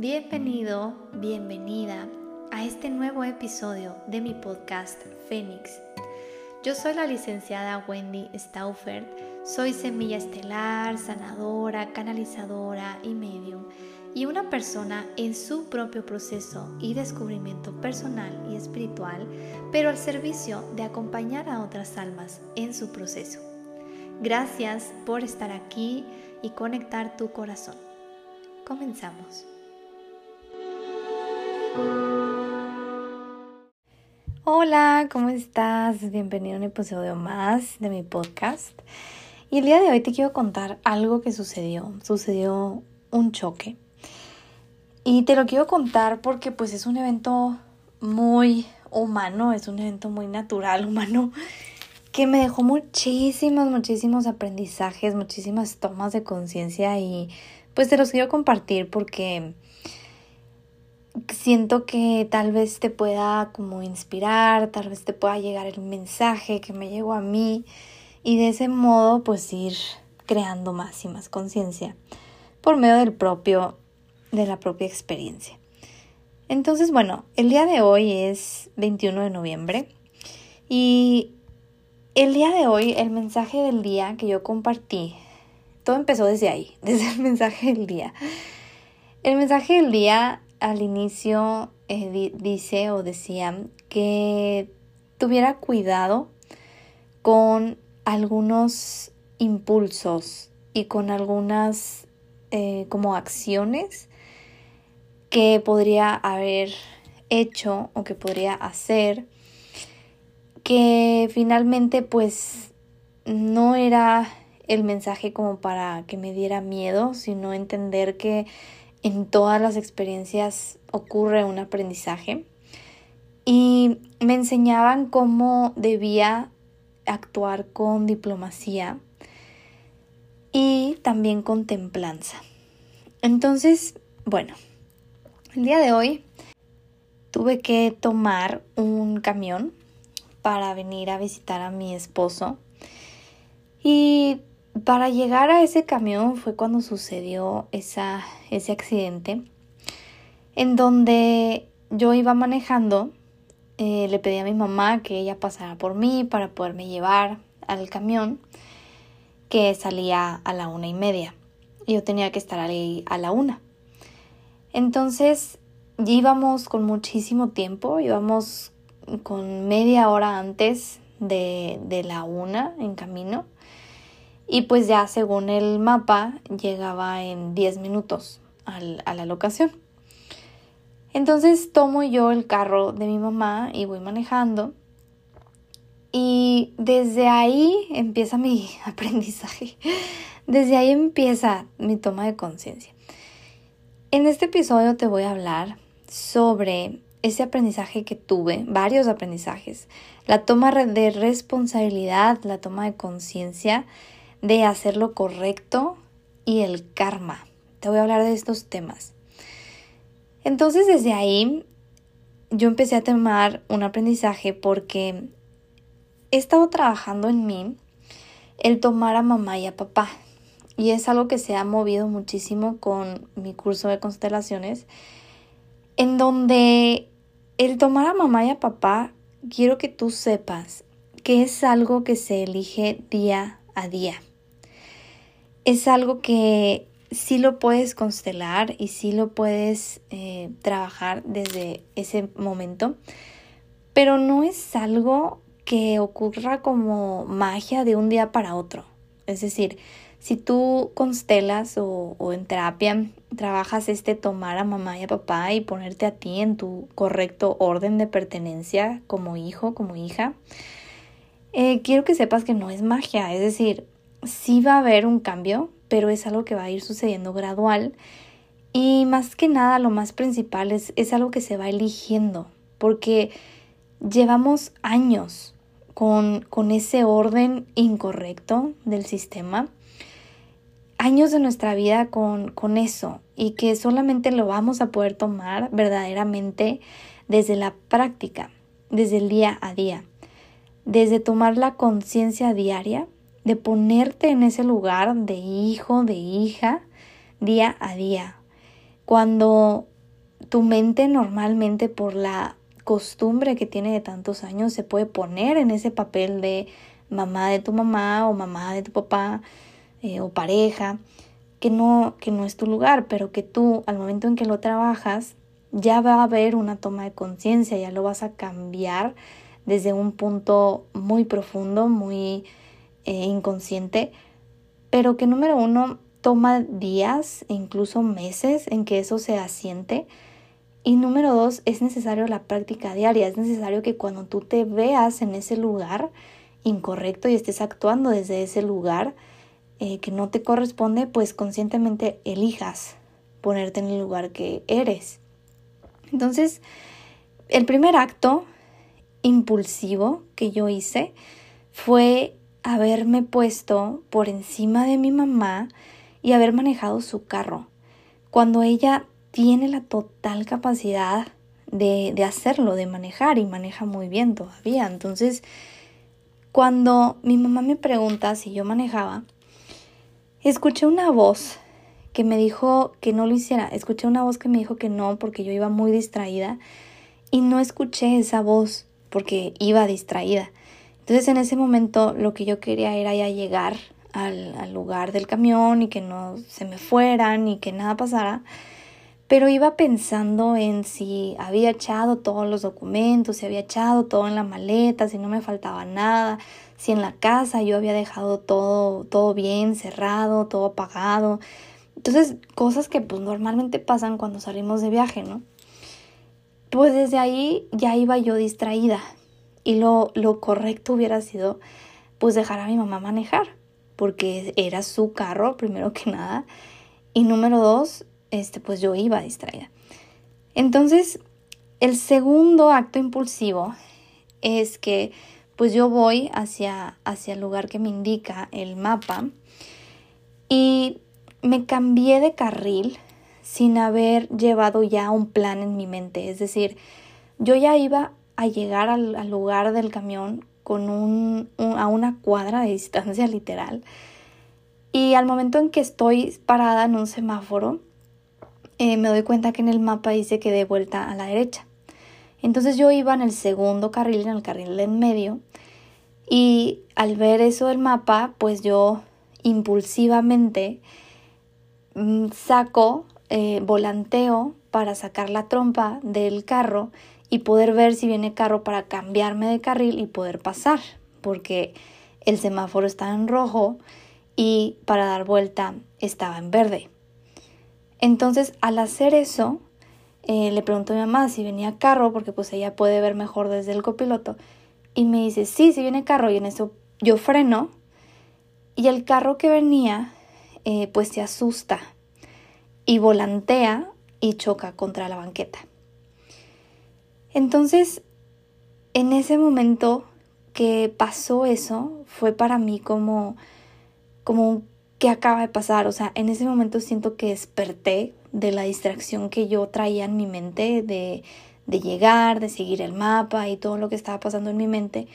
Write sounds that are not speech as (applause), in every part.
Bienvenido, bienvenida a este nuevo episodio de mi podcast Fénix. Yo soy la licenciada Wendy Stauffer, soy semilla estelar, sanadora, canalizadora y medium y una persona en su propio proceso y descubrimiento personal y espiritual, pero al servicio de acompañar a otras almas en su proceso. Gracias por estar aquí y conectar tu corazón. Comenzamos. Hola, ¿cómo estás? Bienvenido a un episodio más de mi podcast. Y el día de hoy te quiero contar algo que sucedió. Sucedió un choque. Y te lo quiero contar porque pues es un evento muy humano, es un evento muy natural, (laughs) humano, que me dejó muchísimos, muchísimos aprendizajes, muchísimas tomas de conciencia y pues te los quiero compartir porque siento que tal vez te pueda como inspirar, tal vez te pueda llegar el mensaje que me llegó a mí y de ese modo pues ir creando más y más conciencia por medio del propio de la propia experiencia. Entonces, bueno, el día de hoy es 21 de noviembre y el día de hoy el mensaje del día que yo compartí, todo empezó desde ahí, (laughs) desde el mensaje del día. El mensaje del día al inicio eh, dice o decía que tuviera cuidado con algunos impulsos y con algunas eh, como acciones que podría haber hecho o que podría hacer que finalmente pues no era el mensaje como para que me diera miedo, sino entender que en todas las experiencias ocurre un aprendizaje y me enseñaban cómo debía actuar con diplomacia y también con templanza. Entonces, bueno, el día de hoy tuve que tomar un camión para venir a visitar a mi esposo y para llegar a ese camión fue cuando sucedió esa, ese accidente en donde yo iba manejando, eh, le pedí a mi mamá que ella pasara por mí para poderme llevar al camión que salía a la una y media. Yo tenía que estar ahí a la una. Entonces íbamos con muchísimo tiempo, íbamos con media hora antes de, de la una en camino. Y pues ya según el mapa llegaba en 10 minutos al, a la locación. Entonces tomo yo el carro de mi mamá y voy manejando. Y desde ahí empieza mi (laughs) aprendizaje. Desde ahí empieza mi toma de conciencia. En este episodio te voy a hablar sobre ese aprendizaje que tuve, varios aprendizajes, la toma de responsabilidad, la toma de conciencia de hacer lo correcto y el karma. Te voy a hablar de estos temas. Entonces desde ahí yo empecé a tomar un aprendizaje porque he estado trabajando en mí el tomar a mamá y a papá. Y es algo que se ha movido muchísimo con mi curso de constelaciones, en donde el tomar a mamá y a papá, quiero que tú sepas que es algo que se elige día a día es algo que sí lo puedes constelar y sí lo puedes eh, trabajar desde ese momento, pero no es algo que ocurra como magia de un día para otro. Es decir, si tú constelas o, en terapia trabajas este tomar a mamá y a papá y ponerte a ti en tu correcto orden de pertenencia como hijo, como hija, eh, quiero que sepas que no es magia. Es decir, sí va a haber un cambio, pero es algo que va a ir sucediendo gradual. Y más que nada, lo más principal es, es algo que se va eligiendo, porque llevamos años con, con ese orden incorrecto del sistema, años de nuestra vida con, con eso, y que solamente lo vamos a poder tomar verdaderamente desde la práctica, desde el día a día, desde tomar la conciencia diaria de ponerte en ese lugar de hijo, de hija, día a día, cuando tu mente normalmente por la costumbre que tiene de tantos años se puede poner en ese papel de mamá de tu mamá o mamá de tu papá eh, o pareja, que no, que no es tu lugar, pero que tú al momento en que lo trabajas ya va a haber una toma de conciencia, ya lo vas a cambiar desde un punto muy profundo, muy eh, inconsciente, pero que número uno toma días e incluso meses en que eso se asiente. Y número dos, es necesario la práctica diaria, es necesario que cuando tú te veas en ese lugar incorrecto y estés actuando desde ese lugar eh, que no te corresponde, pues conscientemente elijas ponerte en el lugar que eres. Entonces, el primer acto impulsivo que yo hice fue haberme puesto por encima de mi mamá y haber manejado su carro, cuando ella tiene la total capacidad de, de hacerlo, de manejar y maneja muy bien todavía. Entonces, cuando mi mamá me pregunta si yo manejaba, escuché una voz que me dijo que no lo hiciera. Escuché una voz que me dijo que no porque yo iba muy distraída y no escuché esa voz porque iba distraída. Entonces en ese momento lo que yo quería era ya llegar al, al lugar del camión y que no se me fueran y que nada pasara. Pero iba pensando en si había echado todos los documentos, si había echado todo en la maleta, si no me faltaba nada, si en la casa yo había dejado todo, todo bien, cerrado, todo apagado. Entonces, cosas que pues normalmente pasan cuando salimos de viaje, ¿no? Pues desde ahí ya iba yo distraída y lo, lo correcto hubiera sido pues dejar a mi mamá manejar, porque era su carro, primero que nada, y número dos, este, pues yo iba distraída. Entonces, el segundo acto impulsivo es que pues yo voy hacia, hacia el lugar que me indica el mapa y me cambié de carril sin haber llevado ya un plan en mi mente. Es decir, yo ya iba a llegar al, lugar del camión con un, a una cuadra de distancia (laughs) literal. Y al momento en que estoy parada en un semáforo, eh, me doy cuenta que en el mapa dice que de vuelta a la derecha. Entonces yo iba en el segundo carril, en el carril de en medio, y al ver eso del mapa, pues yo impulsivamente mm, saco, eh, volanteo para sacar la trompa del carro y poder ver si viene carro para cambiarme de carril y poder pasar, porque el semáforo estaba en rojo y para dar vuelta estaba en verde. Entonces, al hacer eso, eh, le pregunto a mi mamá si venía carro, porque pues ella puede ver mejor desde el copiloto. Y me dice, sí, sí viene carro. Y en eso yo freno. Y el carro que venía, eh, pues se asusta. Y volantea y choca contra la banqueta. Entonces, en ese momento que pasó eso, fue para mí como, como qué acaba de pasar. O sea, en ese momento siento que desperté de la distracción que yo traía en mi mente de, de llegar, de seguir el mapa y todo lo que estaba pasando en mi mente.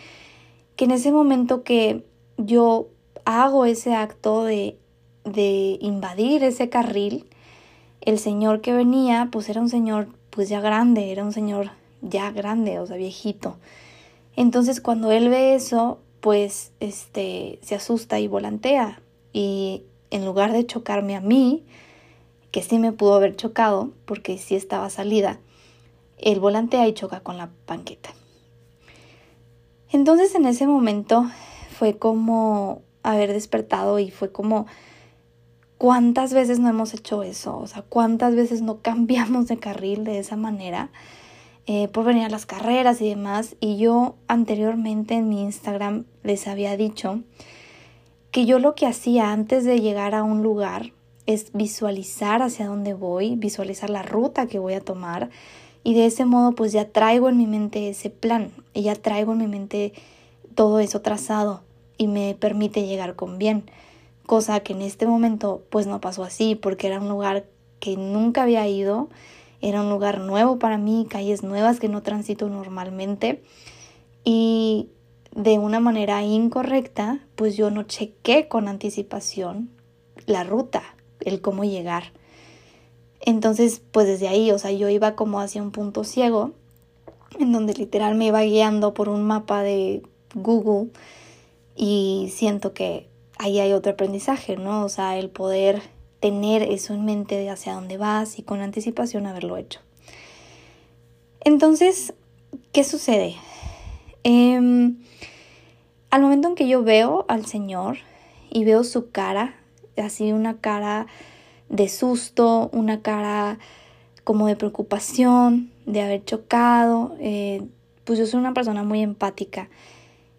Que en ese momento que yo hago ese acto de, de invadir ese carril, el señor que venía, pues era un señor pues ya grande, era un señor ya grande, o sea, viejito. Entonces cuando él ve eso, pues este se asusta y volantea y en lugar de chocarme a mí, que sí me pudo haber chocado porque sí estaba salida, él volantea y choca con la banqueta. Entonces en ese momento fue como haber despertado y fue como cuántas veces no hemos hecho eso, o sea, cuántas veces no (laughs) cambiamos de carril de esa manera eh, por venir a las carreras y demás. Y yo anteriormente en mi Instagram les había dicho que yo lo que hacía antes de llegar a un lugar es visualizar hacia dónde voy, visualizar la ruta que voy a tomar y de ese modo pues ya traigo en mi mente ese plan y ya traigo en mi mente todo eso trazado y me permite llegar con bien, cosa que en este momento pues no pasó así porque era un lugar que nunca había ido, era un lugar nuevo para mí, calles nuevas que no transito normalmente y de una manera incorrecta, pues yo no chequé con anticipación la ruta, el cómo llegar. Entonces, pues desde ahí, o sea, yo iba como hacia un punto ciego, en donde literal me iba guiando por un mapa de Google y siento que ahí hay otro aprendizaje, ¿no? O sea, el poder tener eso en mente de hacia dónde vas y con anticipación haberlo hecho. Entonces, ¿qué sucede? Em, al momento en que yo veo al Señor y veo su cara, así una cara de susto, una cara como de preocupación, de haber chocado, eh, pues yo soy una persona muy empática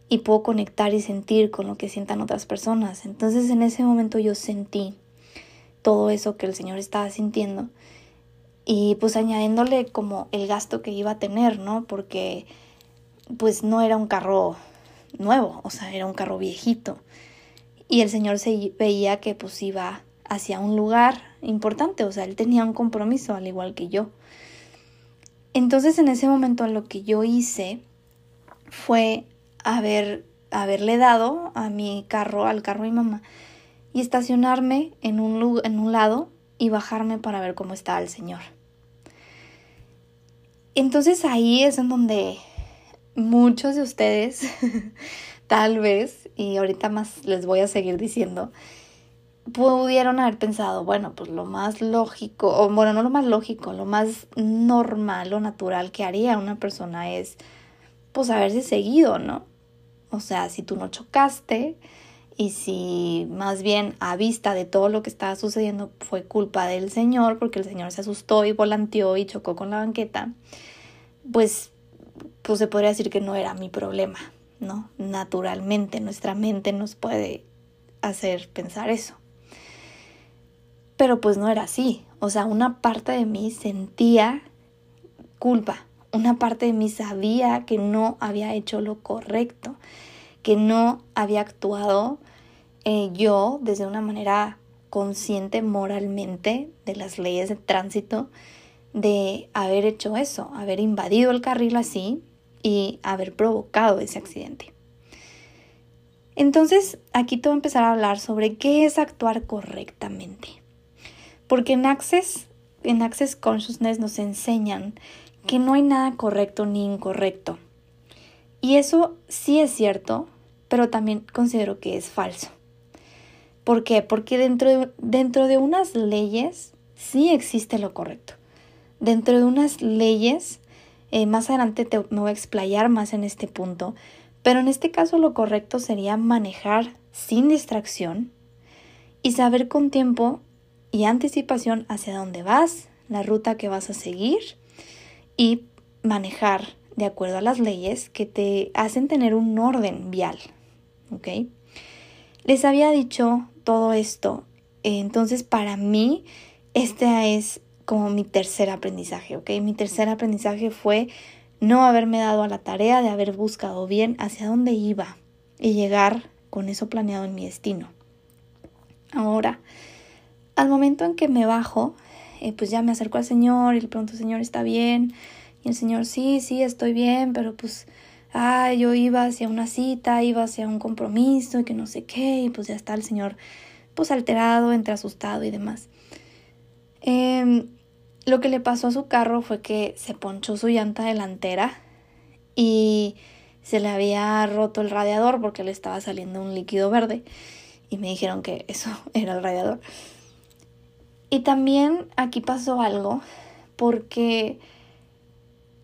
y puedo conectar y sentir con lo que sientan otras personas. Entonces en ese momento yo sentí todo eso que el Señor estaba sintiendo y pues añadiéndole como el gasto que iba a tener, ¿no? Porque pues no era un carro nuevo, o sea, era un carro viejito. Y el Señor se veía que pues iba hacia un lugar importante, o sea, él tenía un compromiso al igual que yo. Entonces en ese momento lo que yo hice fue haber, haberle dado a mi carro, al carro de mi mamá, y estacionarme en un, en un lado y bajarme para ver cómo estaba el Señor. Entonces ahí es en donde muchos de ustedes, (laughs) tal vez, y ahorita más les voy a seguir diciendo, pudieron haber pensado, bueno, pues lo más lógico, o bueno, no lo más lógico, lo más normal o natural que haría una persona es, pues, haberse seguido, ¿no? O sea, si tú no chocaste y si más bien a vista de todo lo que estaba sucediendo fue culpa del Señor, porque el Señor se asustó y volanteó y chocó con la banqueta, pues, pues se podría decir que no era mi problema, ¿no? Naturalmente, nuestra mente nos puede hacer pensar eso. Pero pues no era así. O sea, una parte de mí sentía culpa. Una parte de mí sabía que no había hecho lo correcto, que no había actuado eh, yo desde una manera consciente moralmente de las leyes de tránsito, de haber hecho eso, haber invadido el carril así y haber provocado ese accidente. Entonces, aquí te voy a empezar a hablar sobre qué es actuar correctamente. Porque en Access, en Access Consciousness nos enseñan que no hay nada correcto ni incorrecto. Y eso sí es cierto, pero también considero que es falso. ¿Por qué? Porque dentro de, dentro de unas leyes sí existe lo correcto. Dentro de unas leyes, eh, más adelante te, me voy a explayar más en este punto, pero en este caso lo correcto sería manejar sin distracción y saber con tiempo y anticipación hacia dónde vas, la ruta que vas a seguir y manejar de acuerdo a las leyes que te hacen tener un orden vial. ¿Ok? Les había dicho todo esto. Entonces, para mí, este es como mi tercer aprendizaje. ¿Ok? Mi tercer aprendizaje fue no haberme dado a la tarea de haber buscado bien hacia dónde iba y llegar con eso planeado en mi destino. Ahora, al momento en que me bajo, eh, pues ya me acerco al Señor y le pregunto, Señor, ¿está bien? Y el Señor, sí, sí, estoy bien, pero pues, ah, yo iba hacia una cita, iba hacia un compromiso y que no sé qué, y pues ya está el Señor, pues alterado, entre asustado y demás. Em, lo que le pasó a su carro fue que se ponchó su llanta delantera y se le había roto el radiador porque le estaba saliendo un líquido verde y me dijeron que eso (laughs) era el radiador. Y también aquí pasó algo porque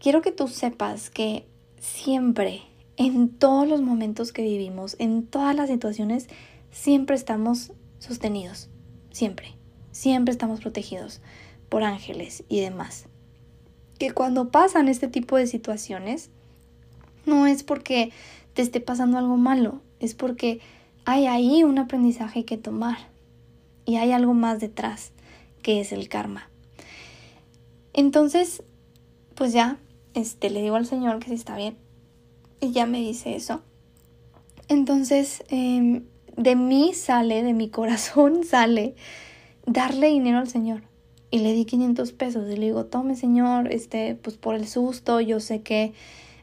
quiero que tú sepas que siempre, en todos los momentos que vivimos, en todas las situaciones, siempre estamos sostenidos, siempre, siempre estamos protegidos por ángeles y demás. Que cuando pasan este tipo de situaciones, no es porque te esté pasando algo malo, es porque hay ahí un aprendizaje que tomar y hay algo más detrás que es el karma. Entonces, pues ya, este, le digo al Señor que sí está bien. Y ya me dice eso. Entonces, em, de mí sale, de mi (laughs) corazón sale darle dinero al Señor. Y le di 500 pesos y le digo, tome Señor, este, pues por el susto, yo sé que,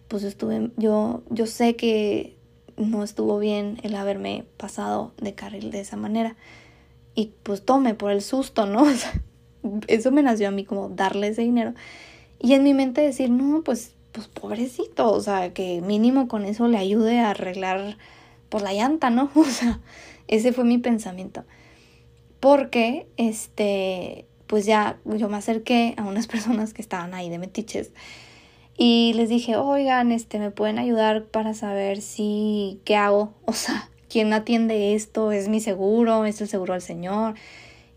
pues estuve, yo, yo sé que no estuvo bien el haberme pasado de carril de esa manera y pues tome por el susto, ¿no? (laughs) eso me nació a mí como darle ese dinero. Y en mi mente decir, no, pues, pues pobrecito, o sea, que mínimo con eso le ayude a arreglar por la llanta, ¿no? (laughs) O sea, ese fue mi pensamiento. Porque, este, pues ya yo me acerqué a unas (laughs) personas que estaban ahí de metiches y les dije, oigan, este, me pueden ayudar para saber si, ¿qué hago? O sea, ¿quién atiende esto? ¿Es mi seguro? ¿Es el seguro del señor?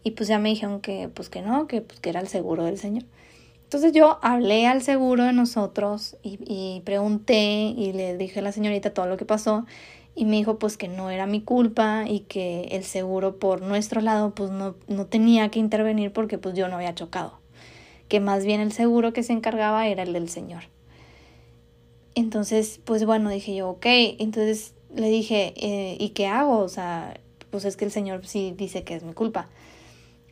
Y pues ya me dijeron que, pues que no, que, pues, que era el seguro del señor. Entonces yo hablé al seguro de nosotros y, pregunté y le dije a la señorita todo lo que pasó y me dijo pues que no era mi culpa y que el seguro por nuestro lado pues no, no tenía que intervenir porque pues yo no había chocado, que más bien el seguro que se encargaba era el del señor. Entonces pues bueno dije yo ok, entonces le dije eh, ¿y qué hago? O sea pues es que el señor sí dice que es mi culpa.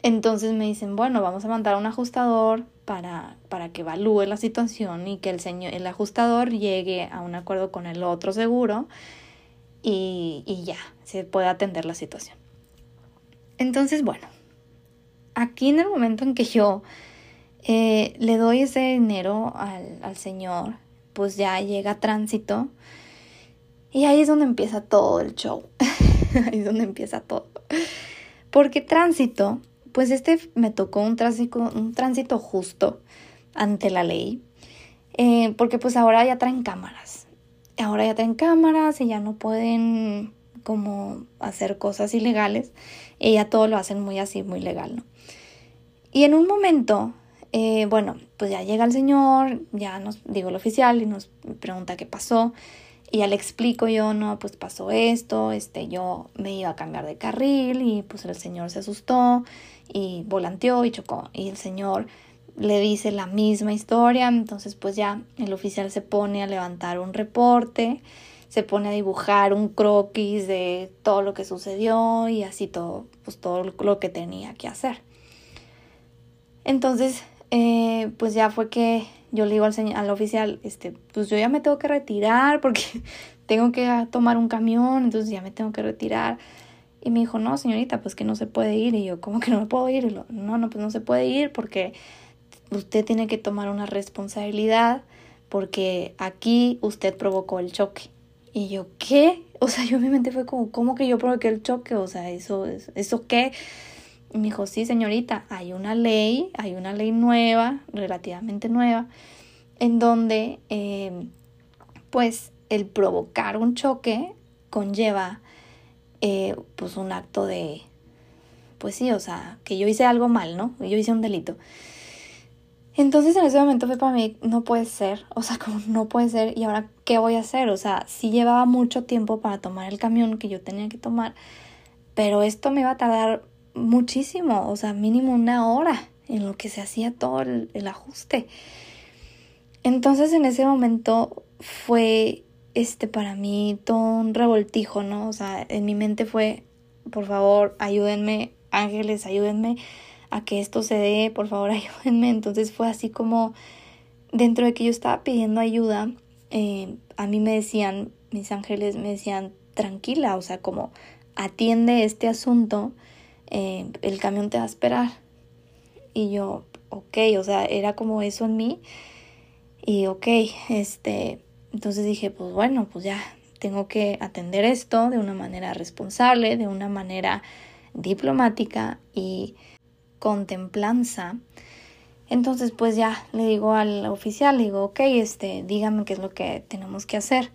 Entonces me dicen, bueno, vamos a mandar a un ajustador para, para que evalúe la situación y que el, señor, el ajustador llegue a un acuerdo con el otro seguro y, ya, se puede atender la situación. Entonces, bueno, aquí en el momento en que yo eh, le doy ese dinero al, al Señor, pues ya llega tránsito y ahí es donde empieza todo el show. (laughs) ahí es donde empieza todo. Porque tránsito, pues este me tocó un tránsito, un tránsito justo ante la ley. Eh, porque pues ahora ya traen cámaras ahora ya tienen cámaras y ya no pueden como hacer cosas ilegales y todo lo hacen muy así, muy legal, ¿no? Y en un momento, eh, bueno, pues ya llega el señor, ya nos digo el oficial y nos pregunta qué pasó y ya le explico yo, no, pues pasó esto, este, yo me iba a cambiar de carril y pues el señor se asustó y volanteó y chocó y el señor le dice la misma historia, entonces pues ya el oficial se pone a levantar un reporte, se pone a dibujar un croquis de todo lo que sucedió y así todo, pues todo lo que tenía que hacer. Entonces, eh, pues ya fue que yo le digo al, al oficial, este, pues yo ya me tengo que retirar porque (laughs) tengo que tomar un camión, entonces ya me tengo que retirar. Y me dijo, no, señorita, pues que no se puede ir. Y yo, ¿cómo que no me puedo ir? Y lo, no, no, pues no se puede ir porque usted tiene que tomar una responsabilidad porque aquí usted provocó el choque. Y yo, ¿qué? O sea, yo mi mente fue como, ¿cómo que yo provoqué el choque? O sea, ¿eso, eso qué? Y me dijo, sí, señorita, hay una ley, hay una ley nueva, relativamente nueva, en donde, eh, pues, el provocar un choque conlleva, eh, pues, un acto de, pues sí, o sea, que yo hice algo mal, ¿no? Yo hice un delito. Entonces en ese momento fue para mí, no puede ser, o sea, (laughs) como no puede ser, y ahora, ¿qué voy a hacer? O sea, sí llevaba mucho tiempo para tomar el camión que yo tenía que tomar, pero esto me iba a tardar muchísimo, o sea, mínimo una hora en lo que se hacía todo el, el ajuste. Entonces en ese momento fue, este, para mí todo un revoltijo, ¿no? O sea, en mi mente fue, por favor, ayúdenme, ángeles, ayúdenme a que esto se dé, por favor (laughs) ayúdenme. Entonces fue así como dentro de que yo estaba pidiendo ayuda, eh, a mí me decían, mis ángeles me decían, tranquila, o sea, como atiende este asunto, eh, el camión te va a esperar. Y yo, ok, o sea, era como eso en mí. Y ok, este, entonces dije, pues bueno, pues ya tengo que atender esto de una manera responsable, de una manera diplomática y contemplanza. Entonces, pues ya le digo al oficial, le digo, ok, este, dígame qué es lo que tenemos que hacer.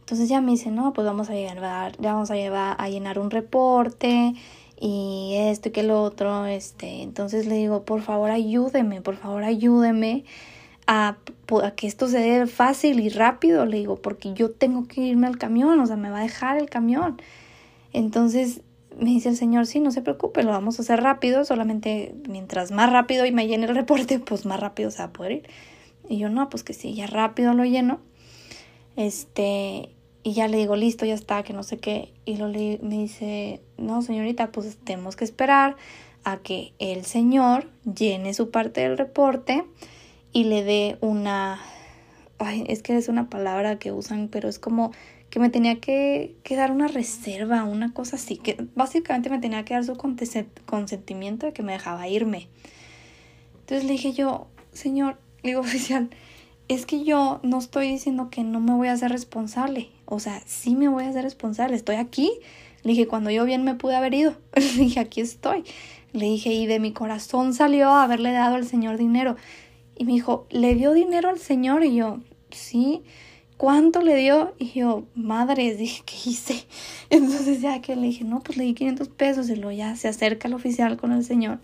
Entonces ya me dice, no, pues vamos a llevar, ya vamos a llevar a llenar un reporte y esto y que lo otro, este, entonces le digo, por favor ayúdeme, por favor ayúdeme a, que esto se dé fácil y rápido, le digo, porque yo tengo que irme al camión, o sea, me va a dejar el camión. Entonces me dice el señor, sí, no se preocupe, lo vamos a hacer rápido, solamente mientras más rápido y me llene el reporte, (laughs) pues más rápido se va a poder ir. Y yo, no, pues que sí, ya rápido lo lleno. Este, y ya le digo, listo, ya está, que no sé qué. Y lo le, me dice, no, señorita, pues tenemos que esperar a que el señor llene su parte del reporte y le dé una... Ay, es que es una palabra que usan, pero es como que me tenía que, dar una reserva, una cosa así, que básicamente me tenía que dar su consentimiento de que me dejaba irme. Entonces le dije yo, señor, le digo (laughs) oficial, es que yo no estoy diciendo que no me voy a hacer responsable. O sea, sí me voy a hacer responsable. Estoy aquí. Le dije, cuando yo bien me pude haber ido. (laughs) Le dije, aquí estoy. Le dije, y de mi corazón salió haberle dado al Señor dinero. Y me dijo, ¿le dio dinero al Señor? Y yo, sí. ¿Cuánto le dio? Y yo, madre, (laughs) dije, ¿qué hice? (laughs) Entonces ya que le dije, no, pues le di 500 pesos. Y luego ya se acerca el oficial con el Señor.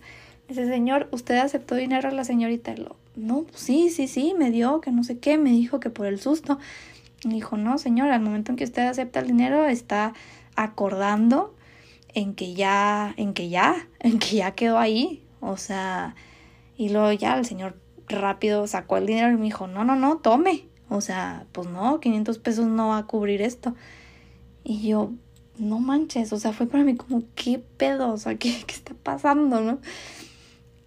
Dice, señor, ¿usted aceptó dinero a la señorita? Y lo, no, pues sí, sí, sí, me dio, que no sé qué, me dijo que por el susto. Y dijo, no, señor, al momento en que usted acepta el dinero, está acordando en que ya, en que ya, (laughs) en que ya quedó ahí. O sea, y luego ya el señor rápido sacó el dinero y me dijo, no, no, no, tome. O sea, pues no, 500 pesos no va a cubrir esto. Y yo, no manches, o sea, fue para mí como, ¿qué pedo? O sea, ¿qué, qué está pasando, no?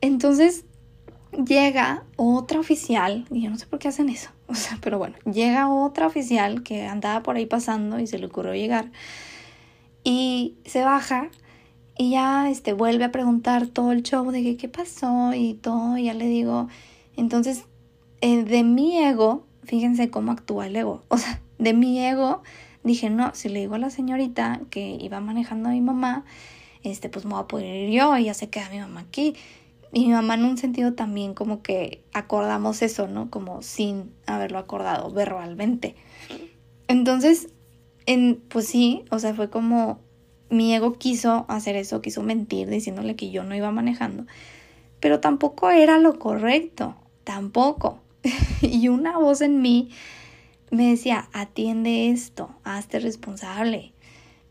Entonces llega otra oficial, y yo no sé por qué hacen eso, (laughs) o sea, pero bueno, llega otra oficial que andaba por ahí pasando y se le ocurrió llegar y se baja y ya este, vuelve a preguntar todo el show de que qué pasó y todo, y ya le digo, entonces, eh, de mi ego, fíjense cómo actúa el ego, o sea, de mi ego dije, no, si le digo a la señorita que iba manejando a mi mamá, este, pues me voy a poder ir yo y ya se queda mi mamá aquí. Y mi mamá en un sentido también como que acordamos eso, ¿no? Como sin haberlo acordado verbalmente. Entonces, en, pues sí, o sea, fue como mi ego quiso hacer eso, quiso mentir diciéndole que yo no iba manejando, pero tampoco era lo correcto, tampoco. (laughs) y una voz en mí me decía, atiende esto, hazte responsable.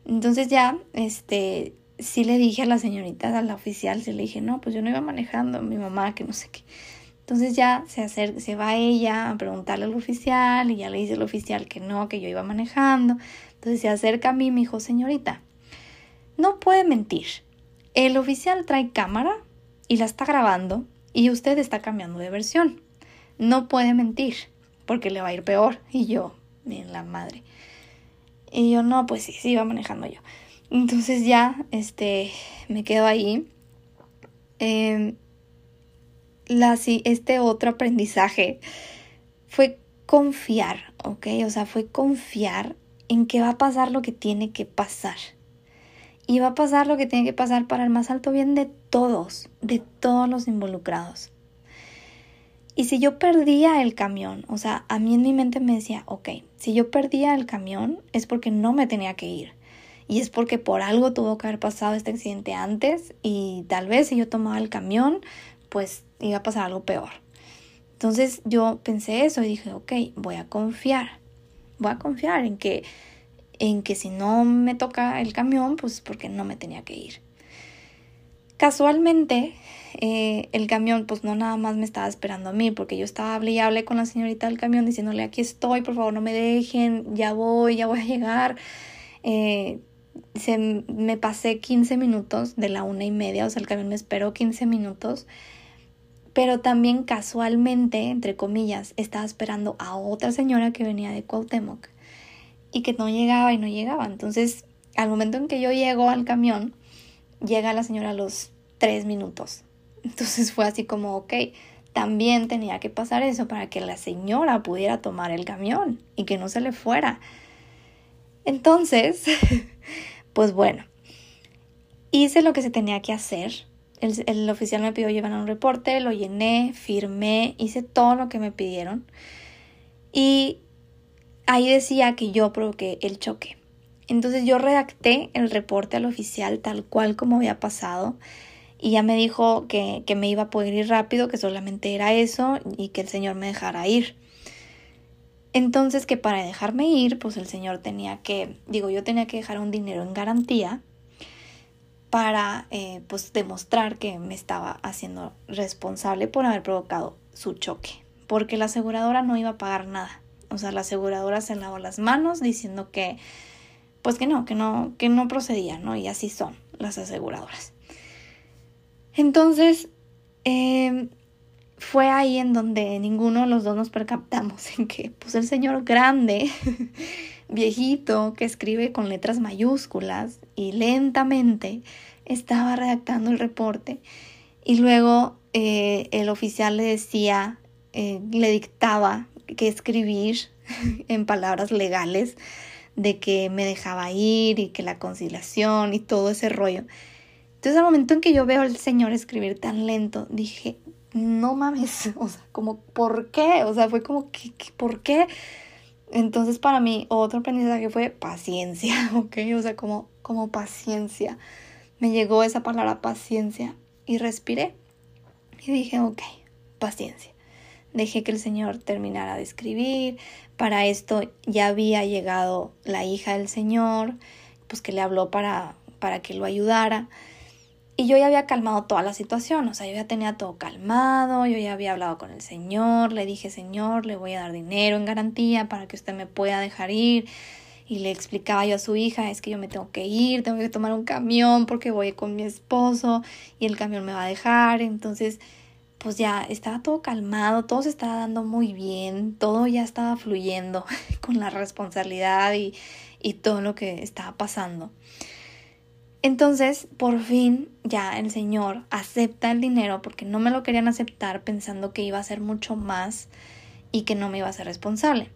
Entonces ya, este, sí le dije a la señorita, a la oficial, sí le dije, no, pues yo no iba manejando, mi mamá, que no sé qué. Entonces ya se, acerca, se va ella a preguntarle al oficial y ya le dice al oficial que no, que yo iba manejando. Entonces se acerca a mí y me dijo, señorita, no puede mentir. El oficial trae cámara y la está grabando y usted está cambiando de versión. No puede mentir porque le va a ir peor. Y yo, bien la madre. Y yo, no, pues sí, sí, iba manejando yo. Entonces ya, este, me quedo ahí. Eh, la, este otro aprendizaje fue confiar, ¿ok? O sea, fue confiar en que va a pasar lo que tiene que pasar. Y va a pasar lo que tiene que pasar para el más alto bien de todos, de todos los involucrados. Y si yo perdía el camión, o sea, a mí en mi mente me decía, ok, si yo perdía el camión es porque no me tenía que ir. Y es porque por algo tuvo que haber pasado este accidente antes y tal vez si yo tomaba el camión, pues iba a pasar algo peor. Entonces yo pensé eso y dije, ok, voy a confiar voy a confiar en que, en que si no me toca el camión, pues porque no me tenía que ir. Casualmente, eh, el camión, pues no nada más me estaba esperando a mí, porque yo estaba hablé y hablé con la señorita del camión diciéndole, aquí estoy, por favor no me dejen, ya voy, ya voy a llegar. Eh, se, me pasé 15 minutos de la una y media, o sea, el camión me esperó 15 minutos pero también casualmente, entre comillas, estaba esperando a otra señora que venía de Cuauhtémoc y que no llegaba y no llegaba. Entonces, al momento en que yo llego al camión, llega la señora a los tres minutos. (laughs) Entonces fue así como, ok, también tenía que pasar eso para que la señora pudiera tomar el camión y que no se le fuera. Entonces, (laughs) pues bueno, hice lo que se tenía que hacer el, oficial me pidió llevar un reporte, lo llené, firmé, hice todo lo que me pidieron. Y ahí decía que yo provoqué el choque. Entonces yo redacté el reporte al oficial tal cual como había pasado y ya me dijo que, que, me iba a poder ir rápido, que solamente era eso y que el señor me dejara ir. Entonces que para dejarme ir, pues el señor tenía que, digo, yo tenía que dejar un dinero en garantía para eh, pues demostrar que me estaba haciendo responsable por haber provocado su choque, porque la aseguradora no iba a pagar nada. O sea, la aseguradora se lavó las manos diciendo que pues que no, que no, que no procedía, ¿no? Y así son las aseguradoras. Entonces, em, fue ahí en donde ninguno de los dos nos percatamos en que pues el señor grande, (laughs) viejito, que escribe con letras mayúsculas y lentamente estaba redactando el reporte y luego eh, el oficial le decía, eh, le dictaba que escribir (laughs) en palabras legales de que me dejaba ir y que la conciliación y todo ese rollo. Entonces al momento en que yo veo al Señor escribir tan lento, dije, no mames, (laughs) o sea, como, ¿por qué? O sea, fue como, ¿qué, por qué? Entonces para mí otro aprendizaje fue paciencia, (laughs) ¿ok? O sea, como, como paciencia. Me llegó esa palabra paciencia y respiré y dije, ok, paciencia. Dejé que el Señor terminara de escribir. Para esto ya había llegado la hija del Señor, pues que le habló para, para que lo ayudara. Y yo ya había calmado toda la situación, o sea, yo ya tenía todo calmado, yo ya había hablado con el Señor, le dije, Señor, le voy a dar dinero en garantía para que usted me pueda dejar ir. Y le explicaba yo a su hija, es que yo me tengo que ir, tengo que tomar un camión porque voy con mi esposo y el camión me va a dejar. Entonces, pues ya estaba todo calmado, todo se estaba dando muy bien, todo ya estaba fluyendo (laughs) con la responsabilidad y, y todo lo que estaba pasando. Entonces, por fin, ya el Señor acepta el dinero porque no me lo querían aceptar pensando que iba a ser mucho más y que no me iba a ser responsable.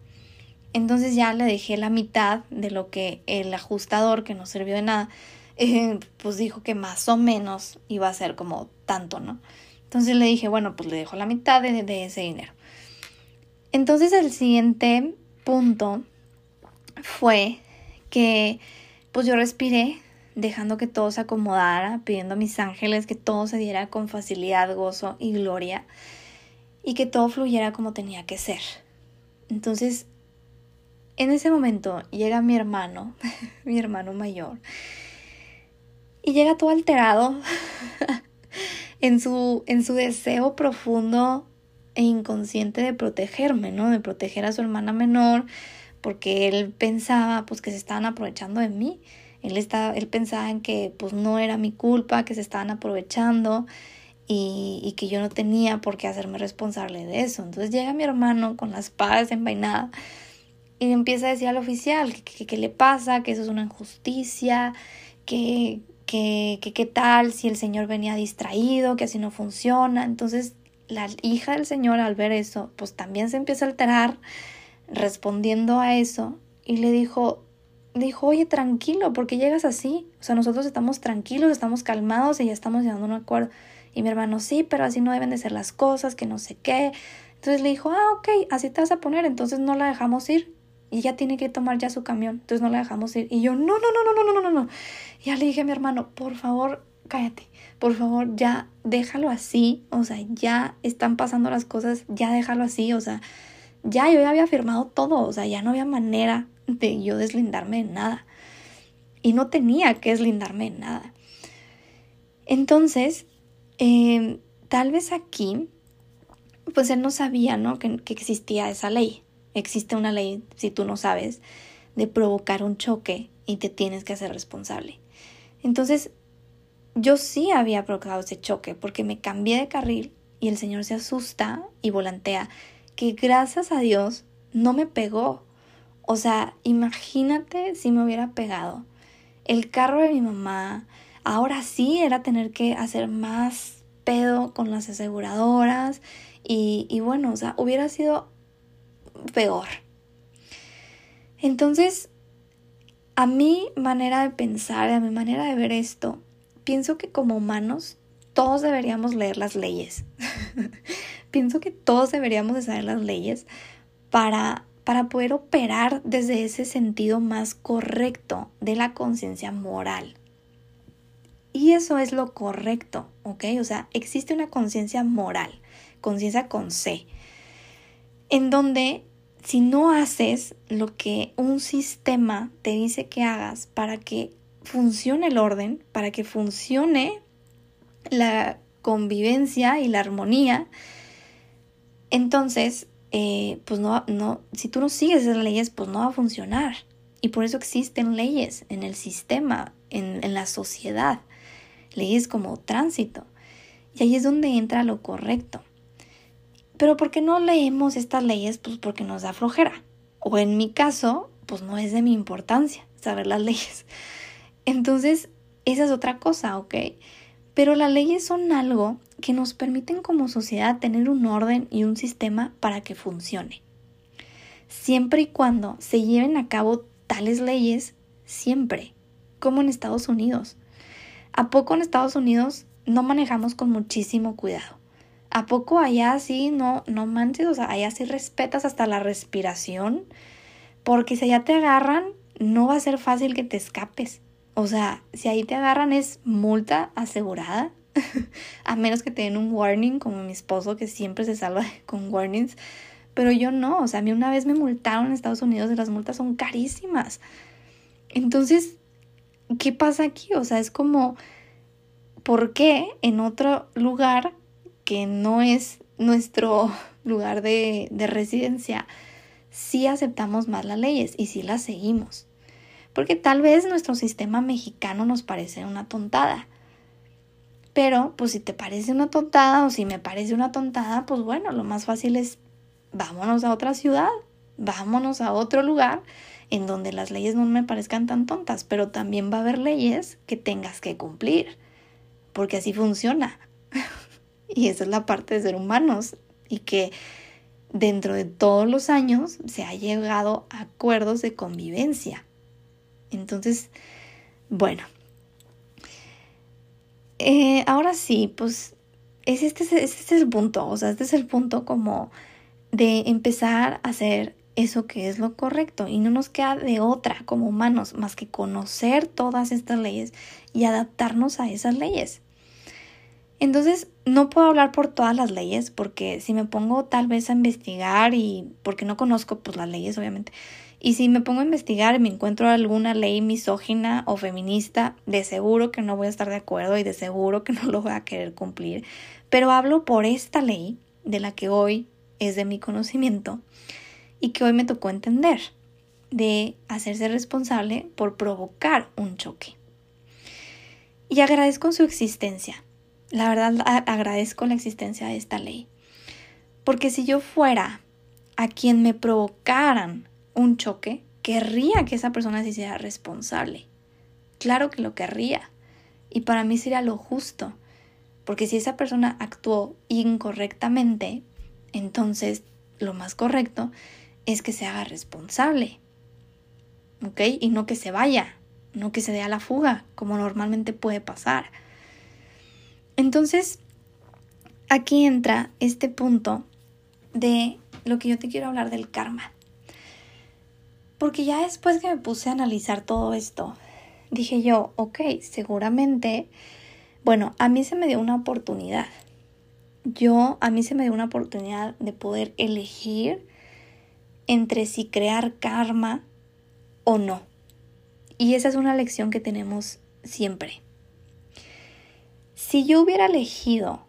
Entonces ya le dejé la mitad de lo que el ajustador, que no sirvió de nada, (laughs) eh, pues dijo que más o menos iba a ser como tanto, ¿no? Entonces le dije, bueno, pues le dejo la mitad de, de ese dinero. Entonces el siguiente punto fue que pues yo respiré dejando que todo se acomodara, pidiendo a mis ángeles que todo se diera con facilidad, gozo y gloria, y que todo fluyera como tenía que ser. Entonces, en ese momento llega mi hermano, (laughs) mi hermano mayor, y llega todo alterado (laughs) en, su, en su deseo profundo e inconsciente de protegerme, ¿no? De proteger a su hermana menor, porque él pensaba pues que se estaban aprovechando de mí él, estaba, él pensaba en que pues no era mi culpa, que se estaban aprovechando y, que yo no tenía por qué hacerme responsable de eso. Entonces llega mi hermano con la espada desenvainada y empieza a decir al oficial que qué le pasa, que eso es una injusticia, que qué que, tal si el señor venía distraído, que así no funciona. Entonces la hija del señor al ver eso, pues también se empieza a alterar respondiendo a eso y le dijo, dijo, oye, tranquilo, porque llegas así? O sea, nosotros estamos tranquilos, estamos calmados y ya estamos llegando a un acuerdo. Y mi hermano, sí, pero así no deben de ser las cosas, que no sé qué. Entonces le dijo, ah, ok, así te vas a poner, entonces no la dejamos ir. Y ella tiene que tomar ya su camión, entonces no la dejamos ir. Y yo, no, no, no, no, no, no, no, no. Ya le dije a mi hermano, por favor, cállate, por favor, ya déjalo así. O sea, ya están pasando las cosas, ya déjalo así. O sea, ya yo ya había firmado todo, o sea, ya no había manera de yo deslindarme de nada. Y no tenía que deslindarme de nada. Entonces, em, tal vez aquí, pues él no sabía, ¿no? Que, que existía esa ley. Existe una ley, si tú no sabes, de provocar un choque y te tienes que hacer responsable. Entonces, yo sí había provocado ese choque porque me cambié de carril y el señor se asusta y volantea que gracias a Dios no me pegó. O sea, imagínate si me hubiera pegado. El carro de mi mamá, ahora sí era tener que hacer más pedo con las aseguradoras y, y bueno, o sea, hubiera sido peor. Entonces, a mi manera de pensar, a mi manera de ver esto, pienso que como humanos todos deberíamos leer las leyes. (laughs) pienso que todos deberíamos de saber las leyes para, para poder operar desde ese sentido más correcto de la conciencia moral. Y eso es lo correcto, ¿ok? O sea, existe una conciencia moral, conciencia con C, en donde si no haces lo que un sistema te dice que hagas para que funcione el orden, para que funcione la convivencia y la armonía, entonces, eh, pues no, no, si tú no sigues esas leyes, pues no va a funcionar. Y por eso existen leyes en el sistema, en, en la sociedad, leyes como tránsito. Y ahí es donde entra lo correcto. Pero ¿por qué no leemos estas leyes? Pues porque nos da flojera. O en mi caso, pues no es de mi importancia saber las leyes. Entonces, esa es otra cosa, ¿ok? Pero las leyes son algo que nos permiten como sociedad tener un orden y un sistema para que funcione. Siempre y cuando se lleven a cabo tales leyes, siempre, como en Estados Unidos. ¿A poco en Estados Unidos no manejamos con muchísimo cuidado? ¿A poco allá sí no, no manches? O sea, allá sí respetas hasta la respiración. Porque si allá te agarran, no va a ser fácil que te escapes. O sea, si ahí te agarran es multa asegurada. (laughs) a menos que te den un warning, como mi esposo que siempre se salva (laughs) con warnings. Pero yo no, o sea, a mí una vez me multaron en Estados Unidos y las multas son carísimas. Entonces, ¿qué pasa aquí? O sea, es como, ¿por qué en otro lugar que no es nuestro (laughs) lugar de, de residencia, sí aceptamos más las leyes y sí las seguimos? Porque tal vez nuestro sistema mexicano nos parece una tontada. Pero, pues si te parece una tontada o si me parece una tontada, pues bueno, lo más fácil es vámonos a otra ciudad, vámonos a otro lugar en donde las leyes no me parezcan tan tontas, pero también va a haber leyes que tengas que cumplir, porque así funciona. (laughs) y esa es la parte de ser humanos y que dentro de todos los años se ha llegado a acuerdos de convivencia. Entonces, bueno, eh, ahora sí, pues es este, este es el punto, o sea, este es el punto como de empezar a hacer eso que es lo correcto y no nos queda de otra como humanos más que conocer todas estas leyes y adaptarnos a esas leyes. Entonces, no puedo hablar por todas las leyes porque si me pongo tal vez a investigar y porque no conozco pues las leyes obviamente, y si me pongo a investigar y me encuentro alguna ley misógina o feminista, de seguro que no voy a estar de acuerdo y de seguro que (laughs) no lo voy a querer cumplir, pero hablo por esta ley de la que hoy es de mi conocimiento y que hoy me tocó entender de hacerse responsable por provocar un choque. Y agradezco su existencia. La verdad agradezco la existencia de esta ley. Porque si yo fuera a quien me provocaran un choque, querría que esa persona se hiciera responsable. Claro que lo querría. Y para mí sería lo justo. Porque si esa persona actuó incorrectamente, entonces lo más correcto es que se haga responsable. ¿Ok? Y no que se vaya, no que se dé a la fuga, como normalmente puede pasar. Entonces, aquí entra este punto de lo que yo te quiero hablar del karma. Porque ya después que me puse a analizar todo esto, dije yo, ok, seguramente, bueno, a mí se me dio una oportunidad yo, a mí se me dio una oportunidad de poder elegir entre si crear karma o no. Y esa es una lección que tenemos siempre. Si yo hubiera elegido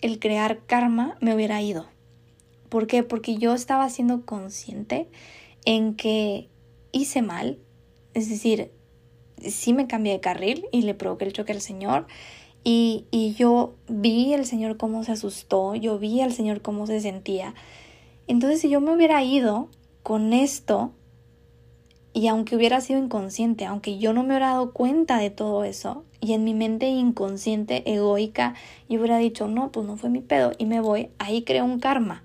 el crear karma, me hubiera ido. ¿Por qué? Porque yo estaba siendo consciente en que hice mal, es decir, sí me cambié de carril y le provoqué el choque al Señor y, y yo vi el Señor cómo se asustó, yo vi al Señor cómo se sentía. Entonces si yo me hubiera ido con esto, y aunque hubiera sido inconsciente, aunque yo no me hubiera dado cuenta de todo eso, y en mi mente inconsciente, egoica, yo hubiera dicho, no, pues no fue mi pedo, y me voy, ahí creo un karma.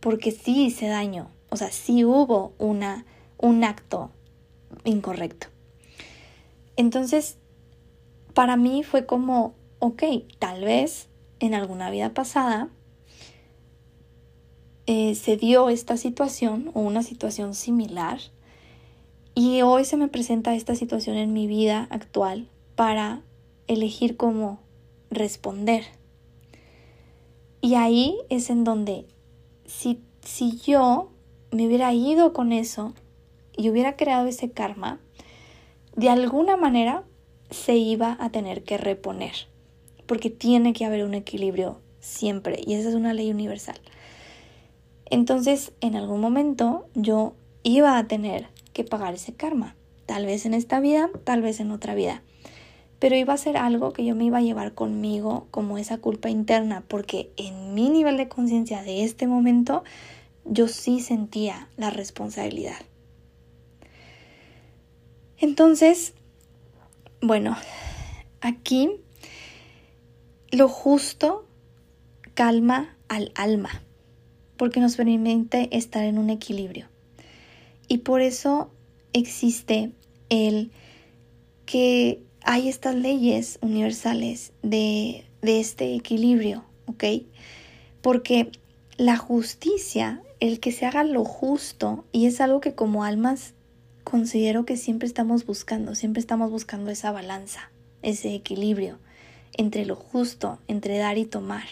Porque sí hice daño, o sea, sí hubo una, un acto incorrecto. Entonces, para mí fue como, ok, tal vez en alguna vida pasada eh, se dio esta situación o una situación similar y hoy se me presenta esta situación en mi vida actual para elegir cómo responder. Y ahí es en donde si, si yo me hubiera ido con eso y hubiera creado ese karma, de alguna manera se iba a tener que reponer, porque tiene que haber un equilibrio siempre, y esa es una ley universal. Entonces, en algún momento yo iba a tener que pagar ese karma, tal vez en esta vida, tal vez en otra vida, pero iba a ser algo que yo me iba a llevar conmigo como esa culpa interna, porque en mi nivel de conciencia de este momento, yo sí sentía la responsabilidad. Entonces, bueno, aquí lo justo calma al alma, porque nos permite estar en un equilibrio. Y por eso existe el que hay estas leyes universales de, de este equilibrio, ¿ok? Porque la justicia, el que se haga lo justo, y es algo que como almas considero que siempre estamos buscando, siempre estamos buscando esa balanza, ese equilibrio entre lo justo, entre dar y tomar.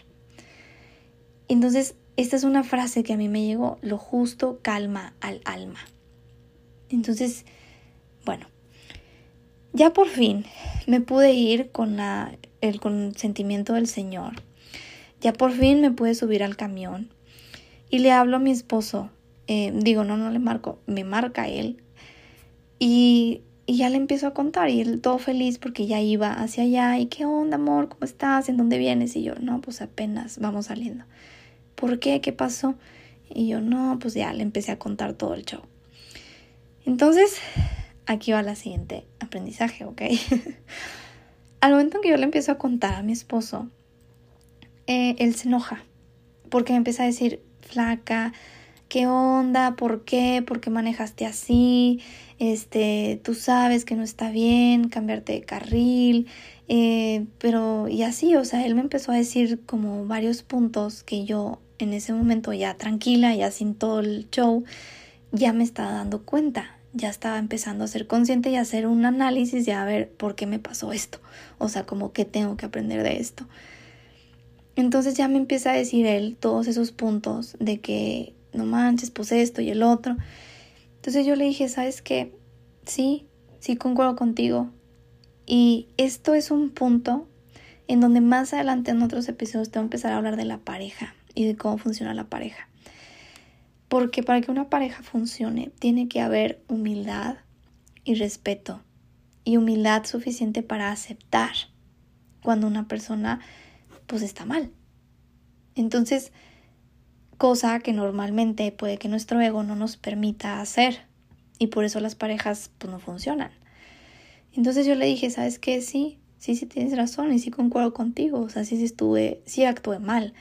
Entonces, esta es una frase que a mí me llegó, lo justo calma al alma. Entonces, ya por fin me pude ir con la, el consentimiento del Señor. Ya por fin me pude subir al camión y le hablo a mi esposo. Eh, digo, no, no le marco, me marca él. Y, y ya le empiezo a contar y él todo feliz porque ya iba hacia allá. ¿Y qué onda, amor? ¿Cómo estás? ¿En dónde vienes? Y yo, no, pues apenas vamos saliendo. ¿Por qué? ¿Qué pasó? Y yo, no, pues ya le empecé a contar todo el show. Entonces, aquí va la siguiente aprendizaje, ¿ok? (laughs) Al momento en que yo le empiezo a contar a mi esposo, eh, él se enoja porque me empieza a decir, flaca, ¿qué onda? ¿Por qué? ¿Por qué manejaste así? Este, tú sabes que no está bien cambiarte de carril, eh, pero y así, o sea, él me empezó a decir como varios puntos que yo en ese momento ya tranquila, ya sin todo el show, ya me estaba dando cuenta, ya estaba empezando a ser consciente y a hacer un análisis y a ver por qué me pasó esto, o sea, como que tengo que aprender de esto. Entonces ya me empieza a decir él todos esos puntos de que no manches, pues esto y el otro. Entonces yo le dije, ¿sabes qué? Sí, sí concuerdo contigo. Y esto es un punto en donde más adelante en otros episodios tengo que empezar a hablar de la pareja y de cómo funciona la pareja. Porque para que una pareja funcione tiene que haber humildad y respeto. Y humildad suficiente para aceptar cuando una persona pues está mal. Entonces, cosa que normalmente puede que nuestro ego no nos permita hacer y por eso las parejas pues no funcionan. Entonces yo le dije, ¿sabes qué? Sí, sí, sí tienes razón y sí concuerdo contigo, o sea, sí, sí estuve, sí actué mal.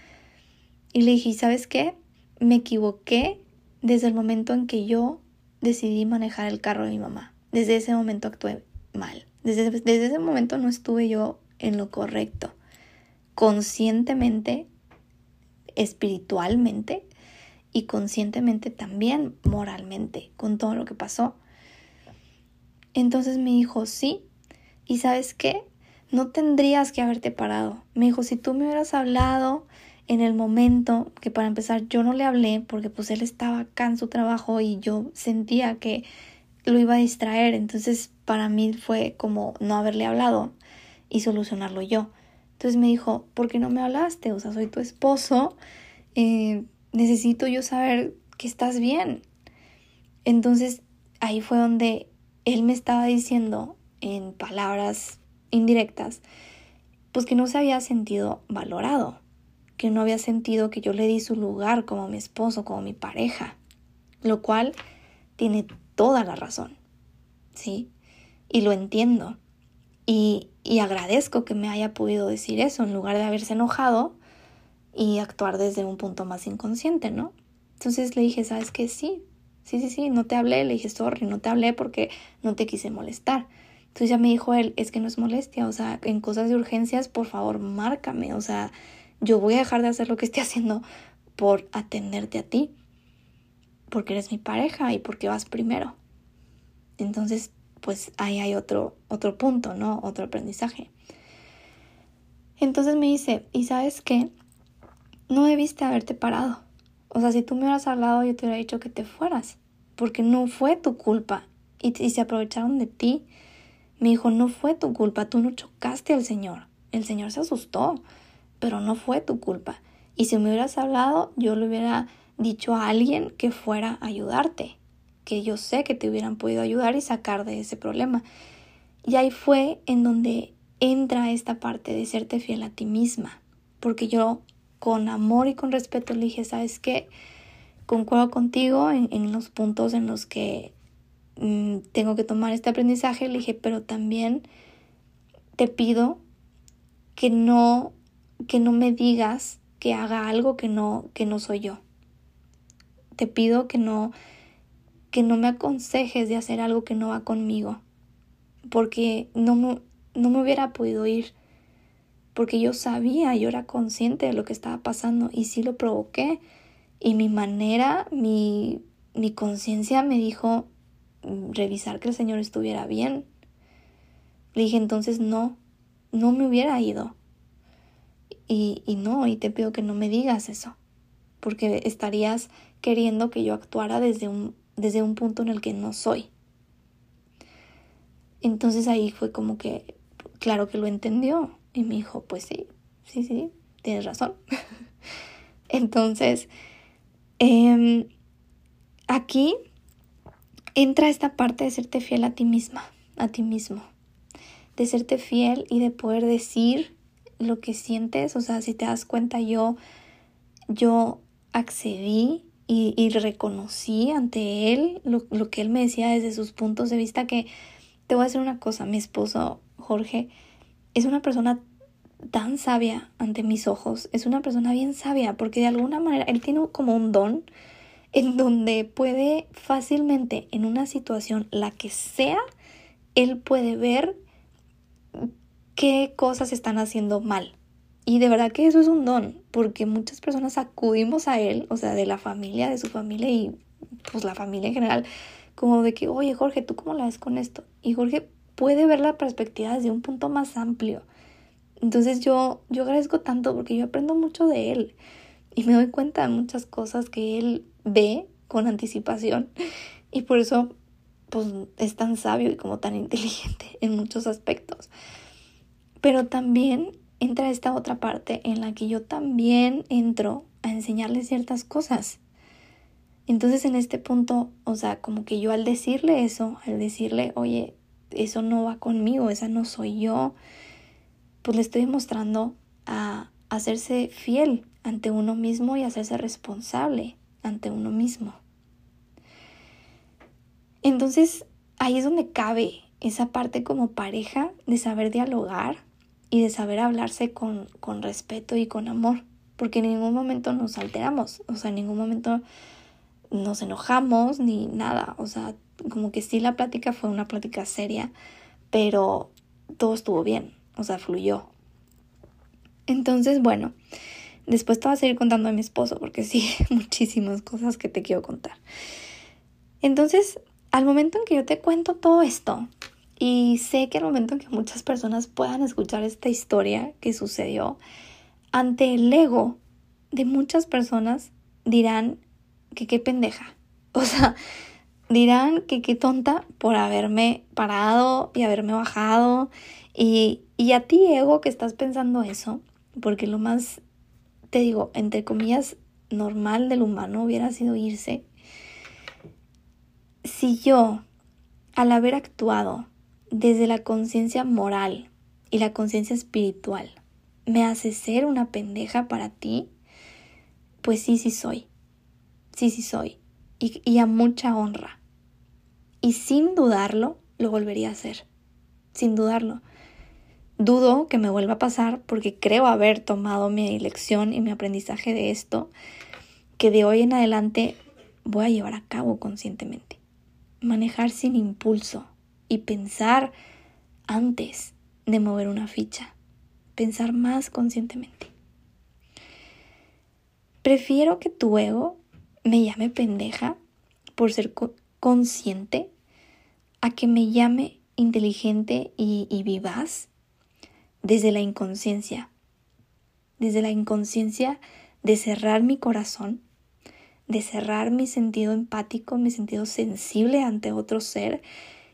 Y le dije, ¿sabes qué? Me equivoqué desde el momento en que yo decidí manejar el carro de mi mamá. Desde ese momento actué mal. Desde, desde ese momento no estuve yo en lo correcto. Conscientemente, espiritualmente y conscientemente también moralmente con todo lo que pasó. Entonces me dijo, sí. ¿Y sabes qué? No tendrías que haberte parado. Me dijo, si tú me hubieras hablado en el momento que para empezar yo no le hablé porque pues él estaba acá en su trabajo y yo sentía que lo iba a distraer, entonces para mí fue como no haberle hablado y solucionarlo yo. Entonces me dijo, ¿por qué no me hablaste? O sea, soy tu esposo, eh, necesito yo saber que estás bien. Entonces ahí fue donde él me estaba diciendo en palabras indirectas, pues que no se había sentido valorado que no había sentido que yo le di su lugar como mi esposo, como mi pareja, lo cual tiene toda la razón, ¿sí? Y lo entiendo. Y, y agradezco que me haya podido decir eso en lugar de haberse enojado y actuar desde un punto más inconsciente, ¿no? Entonces le dije, ¿sabes qué? Sí, sí, sí, sí, no te hablé, le dije, sorry, no te hablé porque no te quise molestar. Entonces ya me dijo él, es que no es molestia, o sea, en cosas de urgencias, por favor, márcame, o sea, yo voy a dejar de hacer lo que estoy haciendo por atenderte a ti, porque eres mi pareja y porque vas primero. Entonces, pues ahí hay otro, otro punto, ¿no? Otro aprendizaje. Entonces me dice, ¿y sabes qué? No debiste haberte parado. O sea, si tú me hubieras hablado, yo te hubiera dicho que te fueras, porque no fue tu culpa. Y, y se aprovecharon de ti. Me dijo, no fue tu culpa, tú no chocaste al Señor. El Señor se asustó pero no fue tu culpa. Y si me hubieras hablado, yo le hubiera dicho a alguien que fuera a ayudarte, que yo sé que te hubieran podido ayudar y sacar de ese problema. Y ahí fue en donde entra esta parte de serte fiel a ti misma, porque yo con amor y con respeto le dije, ¿sabes qué? Concuerdo contigo en, los puntos en los que mm, tengo que tomar este aprendizaje, le dije, pero también te pido que no que no me digas que haga algo que no, que no soy yo. Te pido que no, que no me aconsejes de hacer algo que no va conmigo, porque no me, no me hubiera podido ir, porque yo sabía, yo era consciente de lo que estaba pasando y sí lo provoqué. Y mi manera, mi, mi conciencia me dijo mm, revisar que el Señor estuviera bien. Le dije entonces no, no me hubiera ido. Y, y no, y te pido que no me digas eso, porque estarías queriendo que yo actuara desde un, desde un punto en el que no soy. Entonces ahí fue como que, claro que lo entendió. Y me dijo, pues sí, sí, sí, tienes razón. (laughs) Entonces, eh, aquí entra esta parte de serte fiel a ti misma, a ti mismo. De serte fiel y de poder decir lo que sientes. O sea, si te das cuenta, yo, yo accedí y, reconocí ante él lo, lo, que él me decía desde sus puntos de vista que te voy a decir una cosa, mi esposo Jorge es una persona tan sabia ante mis ojos, es una persona bien sabia porque de alguna manera él tiene como un don en donde puede fácilmente en una situación, la que sea, él puede ver qué cosas están haciendo mal. Y de verdad que eso es un don, porque muchas personas acudimos a él, o sea, de la familia, de su familia y pues la familia en general, como de que, oye Jorge, ¿tú cómo la ves con esto? Y Jorge puede ver la perspectiva desde un punto más amplio. Entonces yo, yo agradezco tanto porque yo aprendo mucho de él y me doy cuenta de muchas cosas que él ve con anticipación (laughs) y por eso pues es tan sabio y como tan inteligente en muchos aspectos. Pero también entra esta otra parte en la que yo también entro a enseñarle ciertas cosas. Entonces en este punto, o sea, como que yo al decirle eso, al decirle, oye, eso no va conmigo, esa no soy yo, pues le estoy mostrando a hacerse fiel ante uno mismo y hacerse responsable ante uno mismo. Entonces, ahí es donde cabe esa parte como pareja de saber dialogar y de saber hablarse con, con respeto y con amor, porque en ningún momento nos alteramos, o sea, en ningún momento nos enojamos ni nada, o sea, como que sí la plática fue una plática seria, pero todo estuvo bien, o sea, fluyó. Entonces, bueno, Después te voy a seguir contando a mi esposo porque sí, (laughs) muchísimas cosas que te quiero contar. Entonces, al momento en que yo te cuento todo esto, y sé que al momento en que muchas personas puedan escuchar esta historia que sucedió, ante el ego de muchas personas dirán que qué pendeja. (laughs) O sea, dirán que qué tonta por haberme parado y haberme bajado. Y, y a ti, ego, que estás pensando eso, porque lo más te digo, entre comillas, normal del humano hubiera sido irse. Si yo, al haber actuado desde la conciencia moral y la conciencia espiritual, me hace ser una pendeja para ti, pues sí, sí soy. Sí, sí soy. Y, y a mucha honra. Y sin dudarlo, lo volvería a hacer. Sin dudarlo. Dudo que me vuelva a pasar porque creo haber tomado mi lección y mi aprendizaje de esto, que de hoy en adelante voy a llevar a cabo conscientemente. Manejar sin impulso y pensar antes de mover una ficha. Pensar más conscientemente. Prefiero que tu ego me llame pendeja por ser consciente a que me llame inteligente y, y vivaz desde la inconsciencia, desde la inconsciencia de cerrar mi corazón, de cerrar mi sentido empático, mi sentido sensible ante otro ser,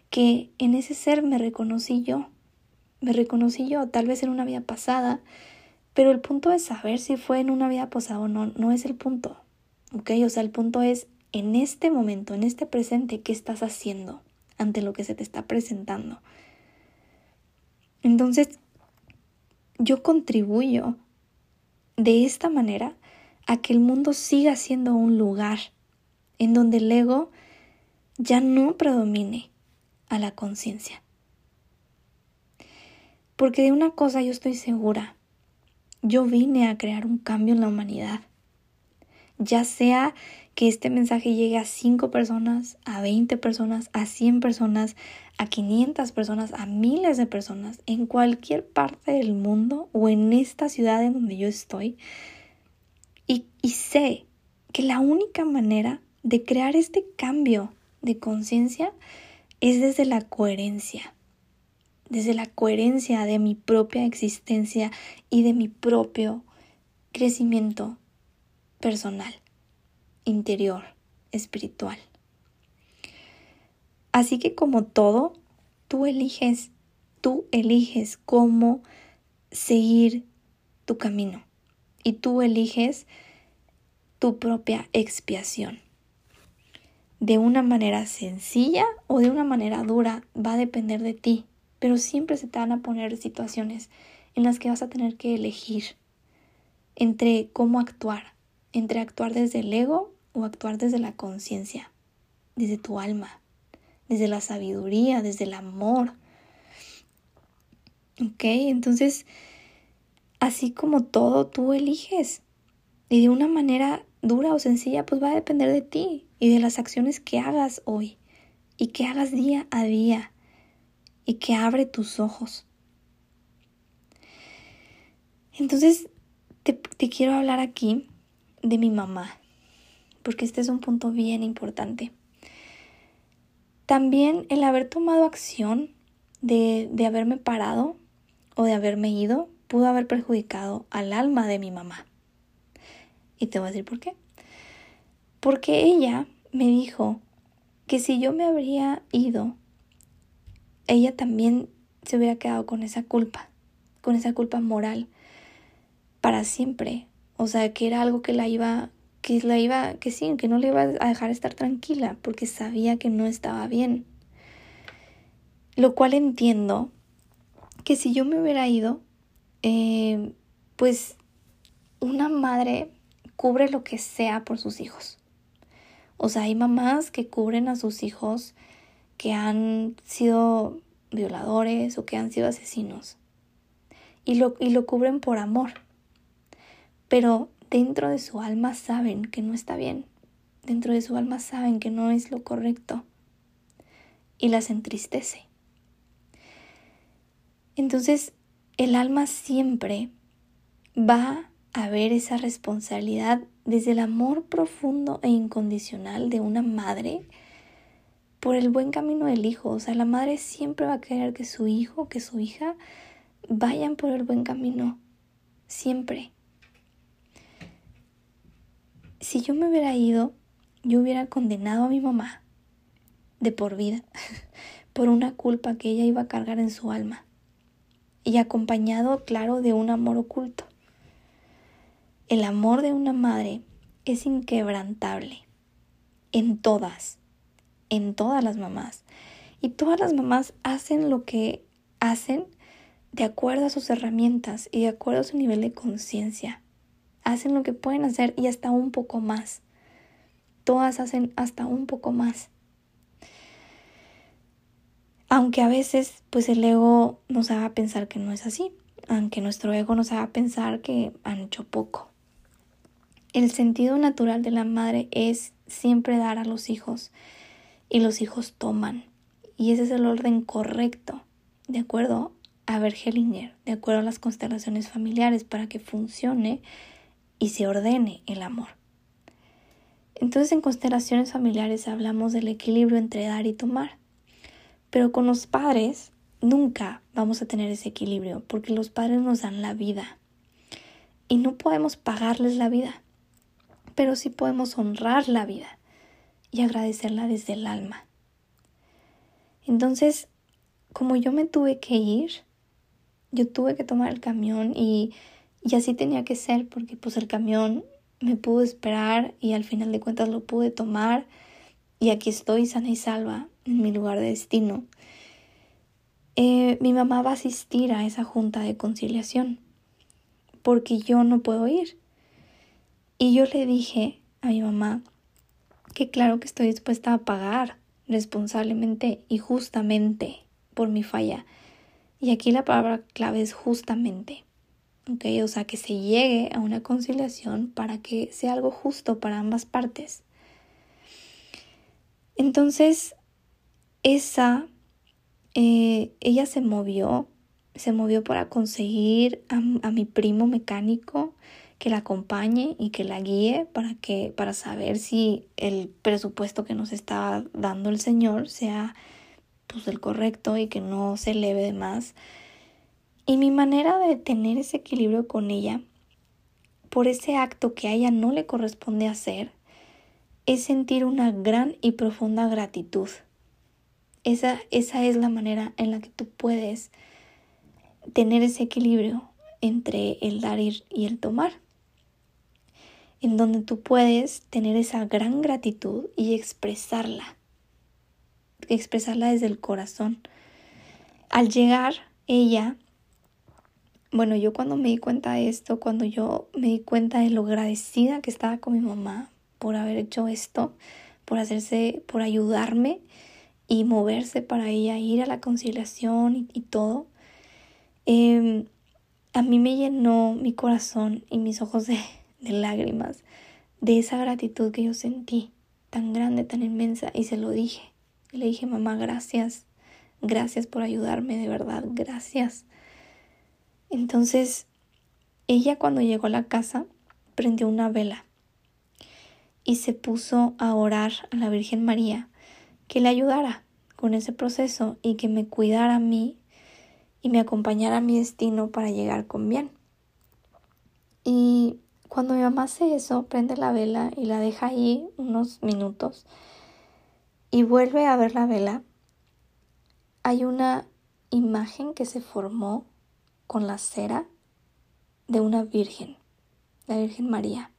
que en ese ser me reconocí yo, me reconocí yo, tal vez en una vida pasada, pero el punto es saber si fue en una vida pasada o no, no es el punto, ¿ok? O sea, el punto es en este momento, en este presente, ¿qué estás haciendo ante lo que se te está presentando? Entonces, yo contribuyo de esta manera a que el mundo siga siendo un lugar en donde el ego ya no predomine a la conciencia. Porque de una cosa yo estoy segura, yo vine a crear un cambio en la humanidad. Ya sea que este mensaje llegue a 5 personas, a 20 personas, a 100 personas, a 500 personas, a miles de personas, en cualquier parte del mundo o en esta ciudad en donde yo estoy. Y, y sé que la única manera de crear este cambio de conciencia es desde la coherencia, desde la coherencia de mi propia existencia y de mi propio crecimiento personal, interior, espiritual. Así que como todo, tú eliges, tú eliges cómo seguir tu camino y tú eliges tu propia expiación. De una manera sencilla o de una manera dura va a depender de ti, pero siempre se te van a poner situaciones en las que vas a tener que elegir entre cómo actuar, entre actuar desde el ego o actuar desde la conciencia, desde tu alma, desde la sabiduría, desde el amor. ¿Ok? Entonces, así como todo, tú eliges. Y de una manera dura o sencilla, pues va a depender de ti y de las acciones que hagas hoy y que hagas día a día y que abre tus ojos. Entonces, te, quiero hablar aquí de mi mamá, porque este es un punto bien importante. También el haber tomado acción de, de haberme parado o de haberme ido pudo haber perjudicado al alma de mi mamá. Y te voy a decir por qué. Porque ella me dijo que si yo me habría ido, ella también se hubiera quedado con esa culpa, con esa culpa moral para siempre. O sea, que era algo que la iba, que la iba, que sí, que no le iba a dejar estar tranquila, porque sabía que no estaba bien. Lo cual entiendo que si yo me hubiera ido, eh, pues una madre cubre lo que sea por sus hijos. O sea, hay mamás que cubren a sus hijos que han sido violadores o que han sido asesinos. Y lo, y lo cubren por amor. Pero dentro de su alma saben que no está bien. Dentro de su alma saben que no es lo correcto. Y las entristece. Entonces, el alma siempre va a ver esa responsabilidad desde el amor profundo e incondicional de una madre por el buen camino del hijo. O sea, la madre siempre va a querer que su hijo, que su hija vayan por el buen camino. Siempre si yo me hubiera ido, yo hubiera condenado a mi mamá de por vida (laughs) por una culpa que ella iba a cargar en su alma y acompañado, claro, de un amor oculto. El amor de una madre es inquebrantable en todas, en todas las mamás. Y todas las mamás hacen lo que hacen de acuerdo a sus herramientas y de acuerdo a su nivel de conciencia hacen lo que pueden hacer y hasta un poco más. Todas hacen hasta un poco más. Aunque a veces pues el ego nos haga pensar que no es así, aunque nuestro ego nos haga pensar que han hecho poco. El sentido natural de la madre es siempre dar a los hijos y los hijos toman. Y ese es el orden correcto, de acuerdo a Bergelinger, de acuerdo a las constelaciones familiares, para que funcione y se ordene el amor. Entonces en constelaciones familiares hablamos del equilibrio entre dar y tomar. Pero con los padres nunca vamos a tener ese equilibrio porque los padres nos dan la vida y no podemos pagarles la vida, pero sí podemos honrar la vida y agradecerla desde el alma. Entonces, como yo me tuve que ir, yo tuve que tomar el camión y y así tenía que ser porque pues el camión me pudo esperar y al final de cuentas lo pude tomar y aquí estoy sana y salva en mi lugar de destino. Eh, mi mamá va a asistir a esa junta de conciliación porque yo no puedo ir. Y yo le dije a mi mamá que claro que estoy dispuesta a pagar responsablemente y justamente por mi falla. Y aquí la palabra clave es justamente ¿ok? O sea, que se llegue a una conciliación para que sea algo justo para ambas partes. Entonces, esa, eh, ella se movió, se movió para conseguir a, a, mi primo mecánico que la acompañe y que la guíe para que, para saber si el presupuesto que nos está dando el Señor sea pues el correcto y que no se eleve de más. Y mi manera de tener ese equilibrio con ella, por ese acto que a ella no le corresponde hacer, es sentir una gran y profunda gratitud. Esa, esa es la manera en la que tú puedes tener ese equilibrio entre el dar y el tomar. En donde tú puedes tener esa gran gratitud y expresarla. Expresarla desde el corazón. Al llegar ella bueno, yo cuando me di cuenta de esto, cuando yo me di cuenta de lo agradecida que estaba con mi mamá por haber hecho esto, por hacerse, por ayudarme y moverse para ella ir a la conciliación y, todo, em, a mí me llenó mi corazón y mis ojos de, de lágrimas de esa gratitud que yo sentí, tan grande, tan inmensa, y se lo dije. le dije, mamá, gracias, gracias por ayudarme, de verdad, gracias. Entonces, ella cuando llegó a la casa prendió una vela y se puso a orar a la Virgen María que le ayudara con ese proceso y que me cuidara a mí y me acompañara a mi destino para llegar con bien. Y cuando mi mamá hace eso, prende la vela y la deja ahí unos minutos y vuelve a ver la vela, hay una imagen que se formó con la cera de una virgen, la Virgen María.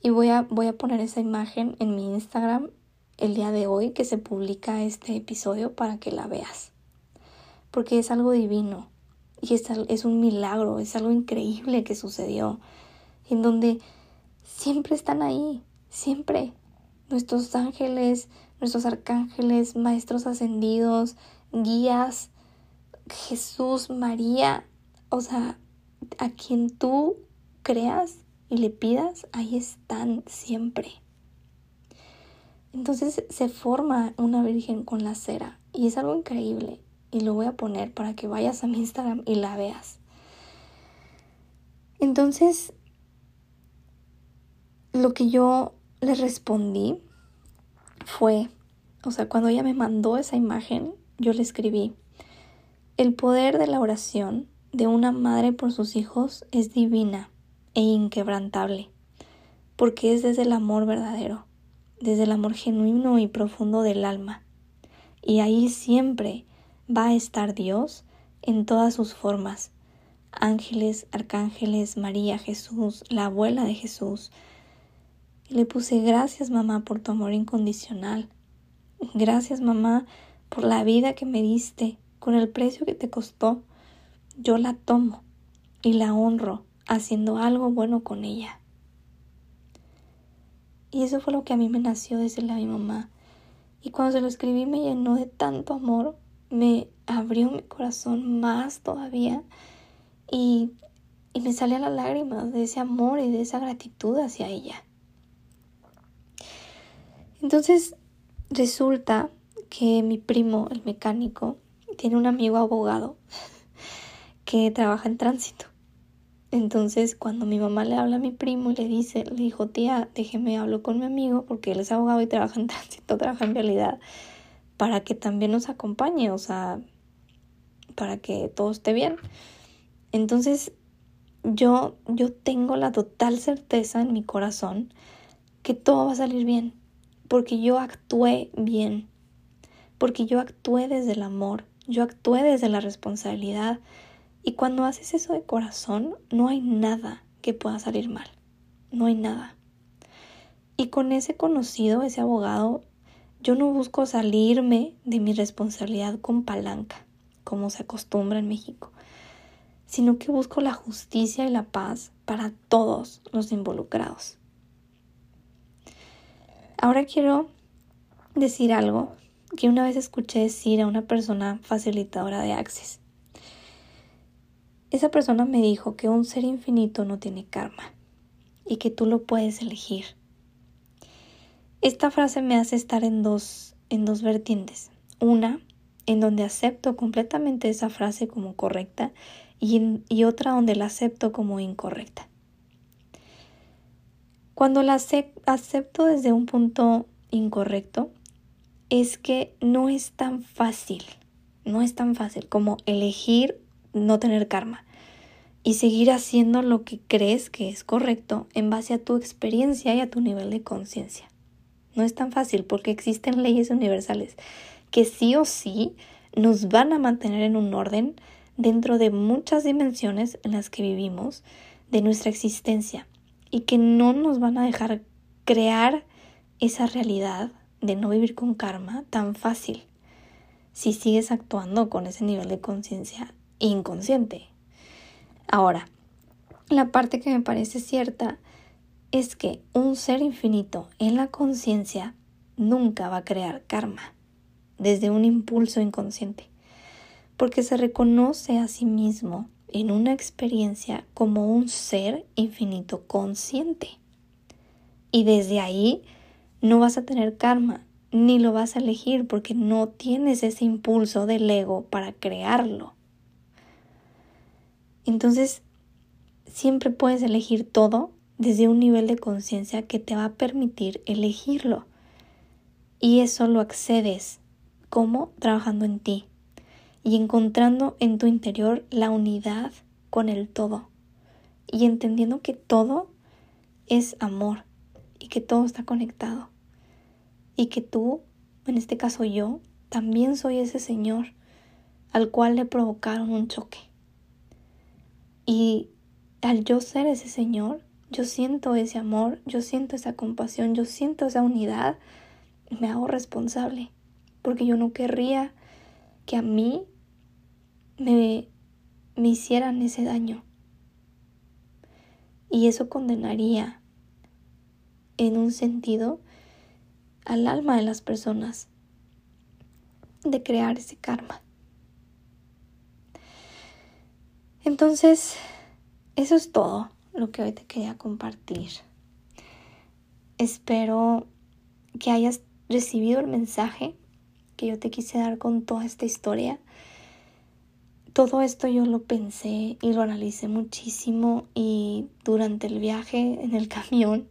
Y voy a, voy a poner esa imagen en mi Instagram el día de hoy que se publica este episodio para que la veas. Porque es algo divino y es, es un milagro, es algo increíble que sucedió. En donde siempre están ahí, siempre. Nuestros ángeles, nuestros arcángeles, maestros ascendidos, guías, Jesús, María, o sea, a quien tú creas y le pidas, ahí están siempre. Entonces se forma una virgen con la cera y es algo increíble y lo voy a poner para que vayas a mi Instagram y la veas. Entonces, lo que yo le respondí fue, o sea, cuando ella me mandó esa imagen, yo le escribí, el poder de la oración de una madre por sus hijos es divina e inquebrantable, porque es desde el amor verdadero, desde el amor genuino y profundo del alma. Y ahí siempre va a estar Dios en todas sus formas. Ángeles, arcángeles, María, Jesús, la abuela de Jesús. Le puse gracias mamá por tu amor incondicional. Gracias mamá por la vida que me diste, con el precio que te costó, yo la tomo y la honro haciendo algo bueno con ella. Y eso fue lo que a mí me nació decirle a mi mamá. Y cuando se lo escribí me llenó de tanto amor, me abrió mi corazón más todavía y, y me salían las lágrimas de ese amor y de esa gratitud hacia ella. Entonces resulta que mi primo, el mecánico, tiene un amigo abogado (laughs) que trabaja en tránsito. Entonces, cuando mi mamá le habla a mi primo y le dice, le dijo, tía, déjeme hablo con mi amigo porque él es abogado y trabaja en (laughs) tránsito, trabaja en realidad, para que también nos acompañe, o sea, para que todo esté bien. Entonces, yo, yo tengo la total certeza en mi corazón que todo va a salir bien, porque yo actué bien, porque yo actué desde el amor, yo actué desde la responsabilidad y cuando haces eso de corazón no hay nada que pueda salir mal, no hay nada. Y con ese conocido, ese abogado, yo no busco salirme de mi responsabilidad con palanca, como se acostumbra en México, sino que busco la justicia y la paz para todos los involucrados. Ahora quiero decir algo que una vez escuché decir a una persona facilitadora de Access. esa persona me dijo que un ser infinito no tiene karma y que tú lo puedes elegir. Esta frase me hace estar en dos, en dos vertientes. Una, en donde acepto completamente esa frase como correcta y, y otra donde la acepto como incorrecta. Cuando la acepto desde un punto incorrecto, es que no es tan fácil, no es tan fácil como elegir no tener karma y seguir haciendo lo que crees que es correcto en base a tu experiencia y a tu nivel de conciencia. No es tan fácil porque existen leyes universales que sí o sí nos van a mantener en un orden dentro de muchas dimensiones en las que vivimos de nuestra existencia y que no nos van a dejar crear esa realidad de no vivir con karma tan fácil si sigues actuando con ese nivel de conciencia inconsciente. Ahora, la parte que me parece cierta es que un ser infinito en la conciencia nunca va a crear karma desde un impulso inconsciente, porque se reconoce a sí mismo en una experiencia como un ser infinito consciente. Y desde ahí no vas a tener karma, ni lo vas a elegir porque no tienes ese impulso del ego para crearlo. Entonces, siempre puedes elegir todo desde un nivel de conciencia que te va a permitir elegirlo. Y eso lo accedes como trabajando en ti y encontrando en tu interior la unidad con el todo. Y entendiendo que todo es amor y que todo está conectado. Y que tú, en este caso yo, también soy ese Señor al cual le provocaron un choque. Y al yo ser ese Señor, yo siento ese amor, yo siento esa compasión, yo siento esa unidad me hago responsable, porque yo no querría que a mí me, me hicieran ese daño. Y eso condenaría en un sentido al alma de las personas de crear ese karma. Entonces, eso es todo lo que hoy te quería compartir. Espero que hayas recibido el mensaje que yo te quise dar con toda esta historia. Todo esto yo lo pensé y lo analicé muchísimo y durante el viaje en el (laughs) camión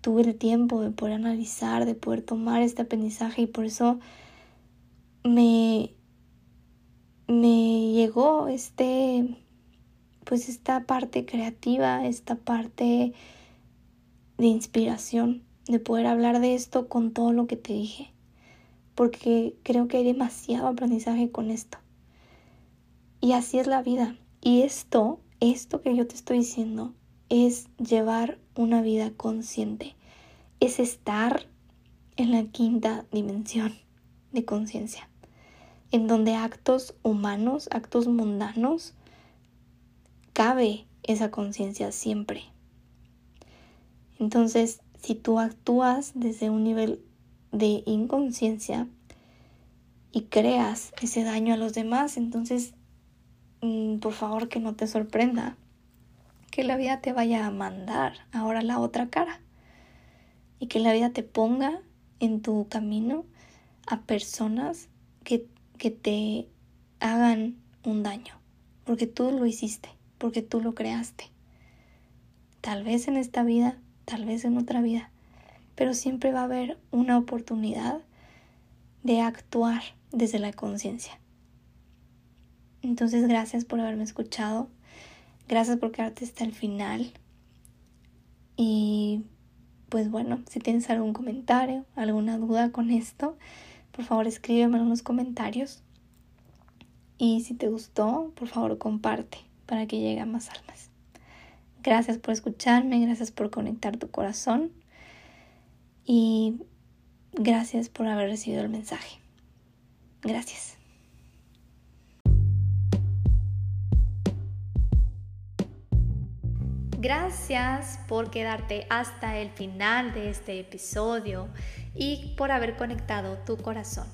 tuve el tiempo de poder analizar, de poder tomar este aprendizaje y por eso me, me llegó este, pues esta parte creativa, esta parte de inspiración, de poder hablar de esto con todo lo que te dije, porque creo que hay demasiado aprendizaje con esto. Y así es la vida. Y esto, esto que yo te estoy diciendo, es llevar una vida consciente, es estar en la quinta dimensión de conciencia, en donde actos humanos, actos mundanos, cabe esa conciencia siempre. Entonces, si tú actúas desde un nivel de inconsciencia y creas ese daño a los demás, entonces, mm, por favor que no te sorprenda que la vida te vaya a mandar ahora la otra cara y que la vida te ponga en tu camino a personas que, que te hagan un daño, porque tú lo hiciste, porque tú lo creaste. Tal vez en esta vida, tal vez en otra vida, pero siempre va a haber una oportunidad de actuar desde la conciencia. Entonces, gracias por haberme escuchado. Gracias por quedarte hasta el final. Y pues bueno, si tienes algún comentario, alguna duda con esto, por favor escríbeme en los comentarios. Y si te gustó, por favor comparte para que llegue a más almas. Gracias por escucharme, gracias por conectar tu corazón y gracias por haber recibido el mensaje. Gracias. Gracias por quedarte hasta el final de este episodio y por haber conectado tu corazón.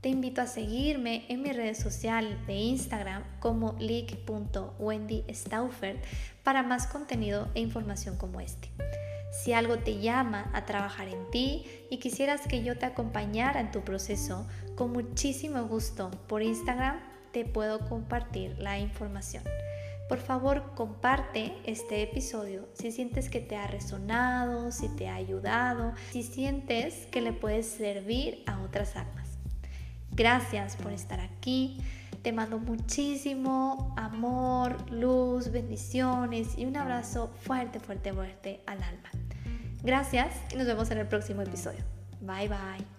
Te invito a seguirme en mi red social de Instagram como leak.wendystauffer para más contenido e información como este. Si algo te llama a trabajar en ti y quisieras que yo te acompañara en tu proceso, con muchísimo gusto por Instagram te puedo compartir la información. Por favor, comparte este episodio si sientes que te ha resonado, si te ha ayudado, si sientes que le puedes servir a otras almas. Gracias por estar aquí. Te mando muchísimo amor, luz, bendiciones y un abrazo fuerte, fuerte, fuerte al alma. Gracias y nos vemos en el próximo episodio. Bye bye.